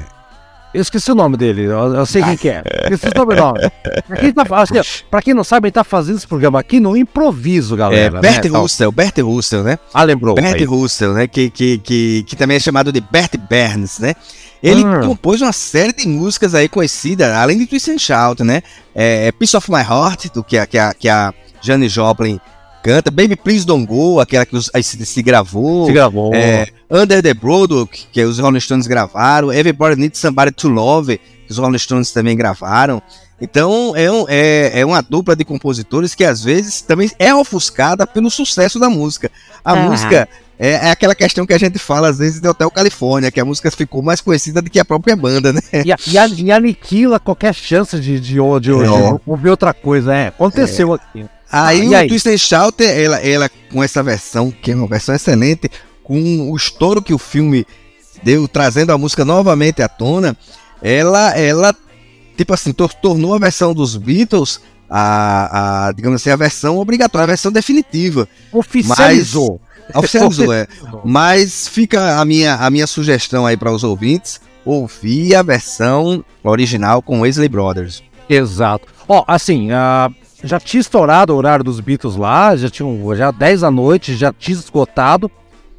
Eu esqueci o nome dele, eu, eu sei quem que é. Esqueci o sobrenome. Pra quem, tá, assim, pra quem não sabe, ele tá fazendo esse programa aqui no improviso, é, galera. Bert né? Tal. Russell, Bert Russell, né? Ah, lembrou. Bert aí. Russell, né? Que, que, que, que também é chamado de Bert Burns, né? Ele Ah. compôs uma série de músicas aí conhecidas, além de Twist and Shout, né? É, Piece of My Heart, do que a, que a, que a Janis Joplin canta. Baby Please Don't Go, aquela que os, a se gravou. Se gravou. É, Under the Boardwalk, que os Rolling Stones gravaram, Everybody Needs Somebody to Love, que os Rolling Stones também gravaram. Então é, um- é, é uma dupla de compositores que às vezes também é ofuscada pelo sucesso da música. A Ah. música é, é aquela questão que a gente fala às vezes de Hotel Califórnia, que a música ficou mais conhecida do que a própria banda, né? E, a- e, a- e aniquila qualquer chance de, de, de, de, É. ouvir outra coisa, é. Aconteceu aqui. Aí Ah, o aí? Twist and Shout, ela, ela com essa versão, que é uma versão excelente, com o estouro que o filme deu, trazendo a música novamente à tona, ela, ela tipo assim, tor- tornou a versão dos Beatles a, a, digamos assim, a versão obrigatória, a versão definitiva. Oficializou. Oficializou, é. Mas fica a minha, a minha sugestão aí para os ouvintes, ouvir a versão original com Wesley Brothers. Exato. Ó, assim, ah, já tinha estourado o horário dos Beatles lá, já tinham já 10 da noite, já tinha esgotado.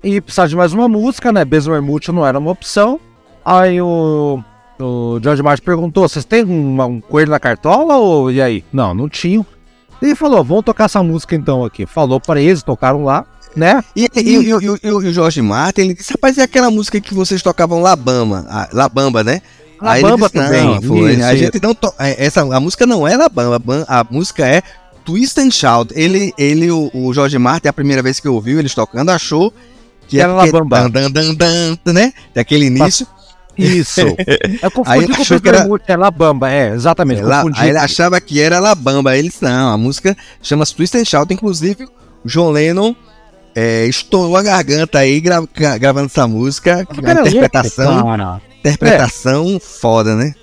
E precisava de mais uma música, né? Besmer Multi não era uma opção. Aí o, o George Martin perguntou: vocês têm um, um coelho na cartola? Ou e aí? Não, não tinham. E falou: vamos tocar essa música então aqui. Falou para eles, tocaram lá, né? E, e, e, e, o Jorge Martin, ele disse, rapaz, é aquela música que vocês tocavam Labamba, a, Labamba, né? Aí disse, também, Não, foi, a gente não to... é, essa A música não é Labamba, a música é Twist and Shout. Ele, ele o, o Jorge Martin, a primeira vez que ouviu eles tocando, achou que Era porque- Labamba. Dan, dan, dan, né? Daquele início. Isso. Eu Aí confundi ele com achou que era- é Labamba, é, exatamente. Aí ele achava que era Labamba. Aí ele disse, não, a música chama-se Twist and Shout. Inclusive, o John Lennon é, estourou a garganta aí gra- gra- gravando essa música. A cara é interpretação, interpretação foda, né?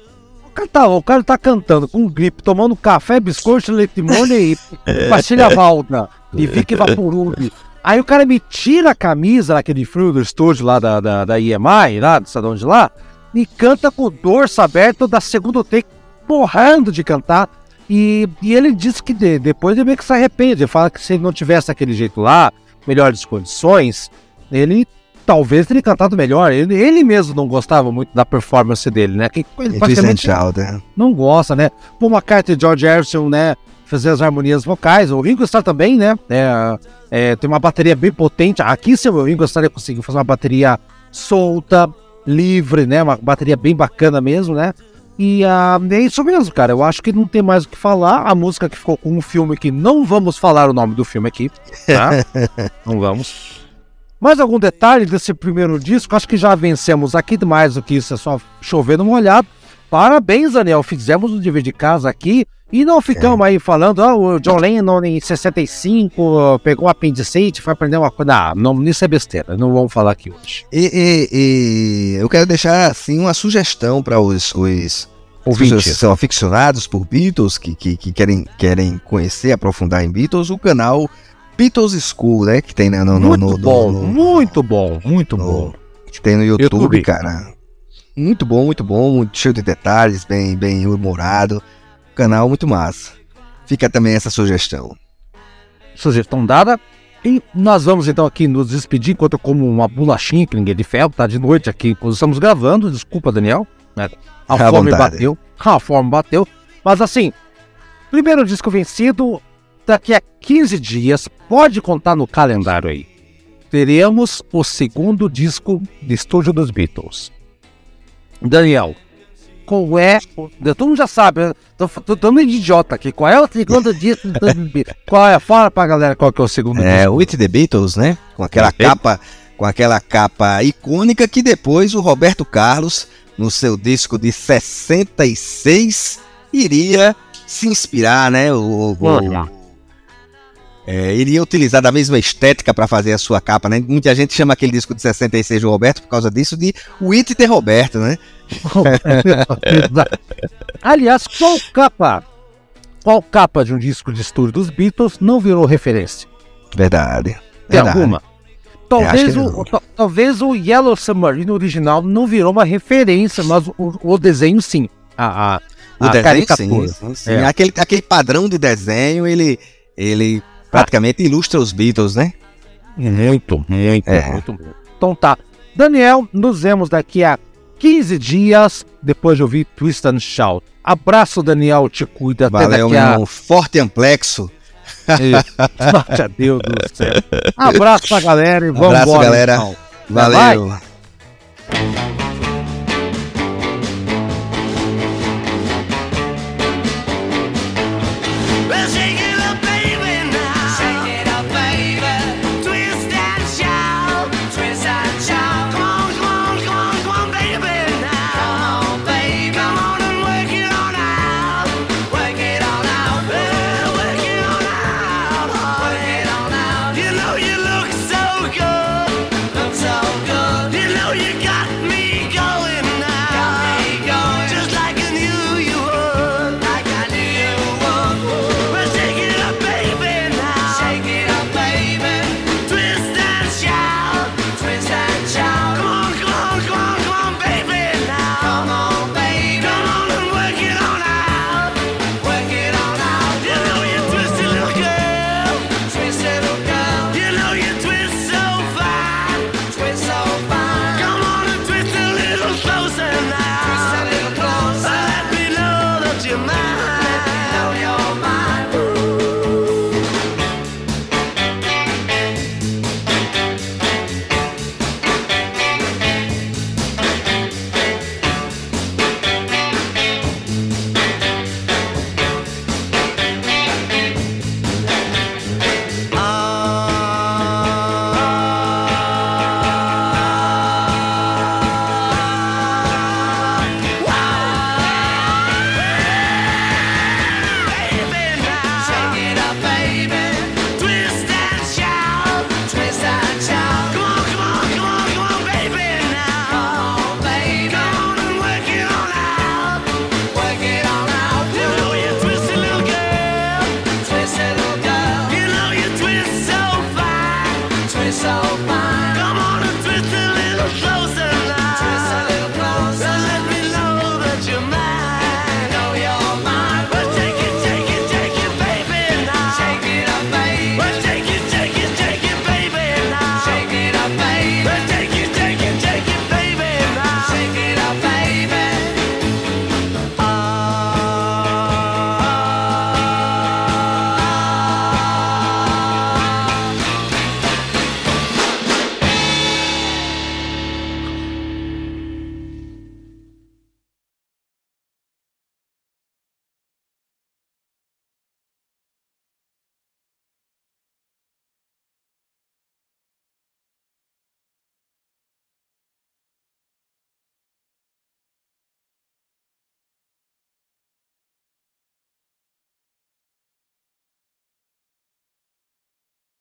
O cara, tá, o cara tá cantando com gripe, tomando café, biscoito, leite de molho e pastilha valda e Vic Vaporub. Aí o cara me tira a camisa naquele frio do estúdio lá da, da, da IMI, lá do Sadão de lá, e canta com o dorso aberto da segunda take, morrendo de cantar. E, e ele disse que de- depois ele meio que se arrepende. Ele fala que se ele não tivesse daquele jeito lá, melhores condições, ele talvez teria cantado melhor. Ele, ele mesmo não gostava muito da performance dele, né? Que ele praticamente né? não gosta, né? Paul McCartney e George Harrison, né? Fazer as harmonias vocais. O Ringo Starr também, né? É, é, tem uma bateria bem potente. Aqui, se o Ringo Starr conseguiu fazer uma bateria solta, livre, né? Uma bateria bem bacana mesmo, né? E ah, é isso mesmo, cara. Eu acho que não tem mais o que falar. A música que ficou com um filme que não vamos falar o nome do filme aqui, tá? não vamos. Mais algum detalhe desse primeiro disco? Acho que já vencemos aqui mais do que isso, é só chover no molhado. Parabéns, Daniel. Fizemos o dever de casa aqui e não ficamos aí falando, ah, o John Lennon em 65 pegou um apendicite, foi aprender uma coisa. Não, não, isso é besteira, não vamos falar aqui hoje. E, e- e eu quero deixar assim uma sugestão para os, os Ouvintes. que são aficionados por Beatles, que, que, que querem, querem conhecer, aprofundar em Beatles, o canal Beatles School, né? Que tem né, no, no, Muito no- no- bom, no- muito bom, muito no- bom. que tem no YouTube, YouTube. cara. Muito bom, muito bom, muito cheio de detalhes, bem, bem humorado. Canal muito massa. Fica também essa sugestão. Sugestão dada. E nós vamos então aqui nos despedir enquanto eu como uma bolachinha que ninguém é de ferro, tá de noite aqui quando estamos gravando. Desculpa, Daniel. né? A À fome vontade. bateu. A fome bateu. Mas assim, primeiro disco vencido, daqui a 15 dias, pode contar no calendário aí. Teremos o segundo disco de estúdio dos Beatles. Daniel, qual é. Todo mundo já sabe, né? tô, tô dando idiota aqui. Qual é o segundo disco dos Beatles? Qual é? Fala pra galera qual que é o segundo É, disco. With the Beatles, né? Com aquela capa, com aquela capa icônica que depois o Roberto Carlos, no seu disco de 66, iria se inspirar, né? O, o-. é, iria utilizar da mesma estética para fazer a sua capa, né? Muita gente chama aquele disco de 66 do Roberto por causa disso de With the Roberto, né? Aliás, qual capa? Qual capa de um disco de estúdio dos Beatles não virou referência? Verdade. Tem verdade. alguma? Talvez o, talvez o Yellow Submarine original não virou uma referência, mas o, o desenho sim. A, a, O a desenho, caricatura. sim, sim, sim. É. Aquele, aquele padrão de desenho, ele, ele praticamente ilustra os Beatles, né? Muito, muito, É. muito. Então tá. Daniel, nos vemos daqui a 15 dias, depois de ouvir Twist and Shout. Abraço, Daniel, te cuida. Até Valeu, daqui meu a... irmão. Forte amplexo. Meu Deus do céu. Abraço pra galera e vamos Abraço, embora. galera. então. Valeu.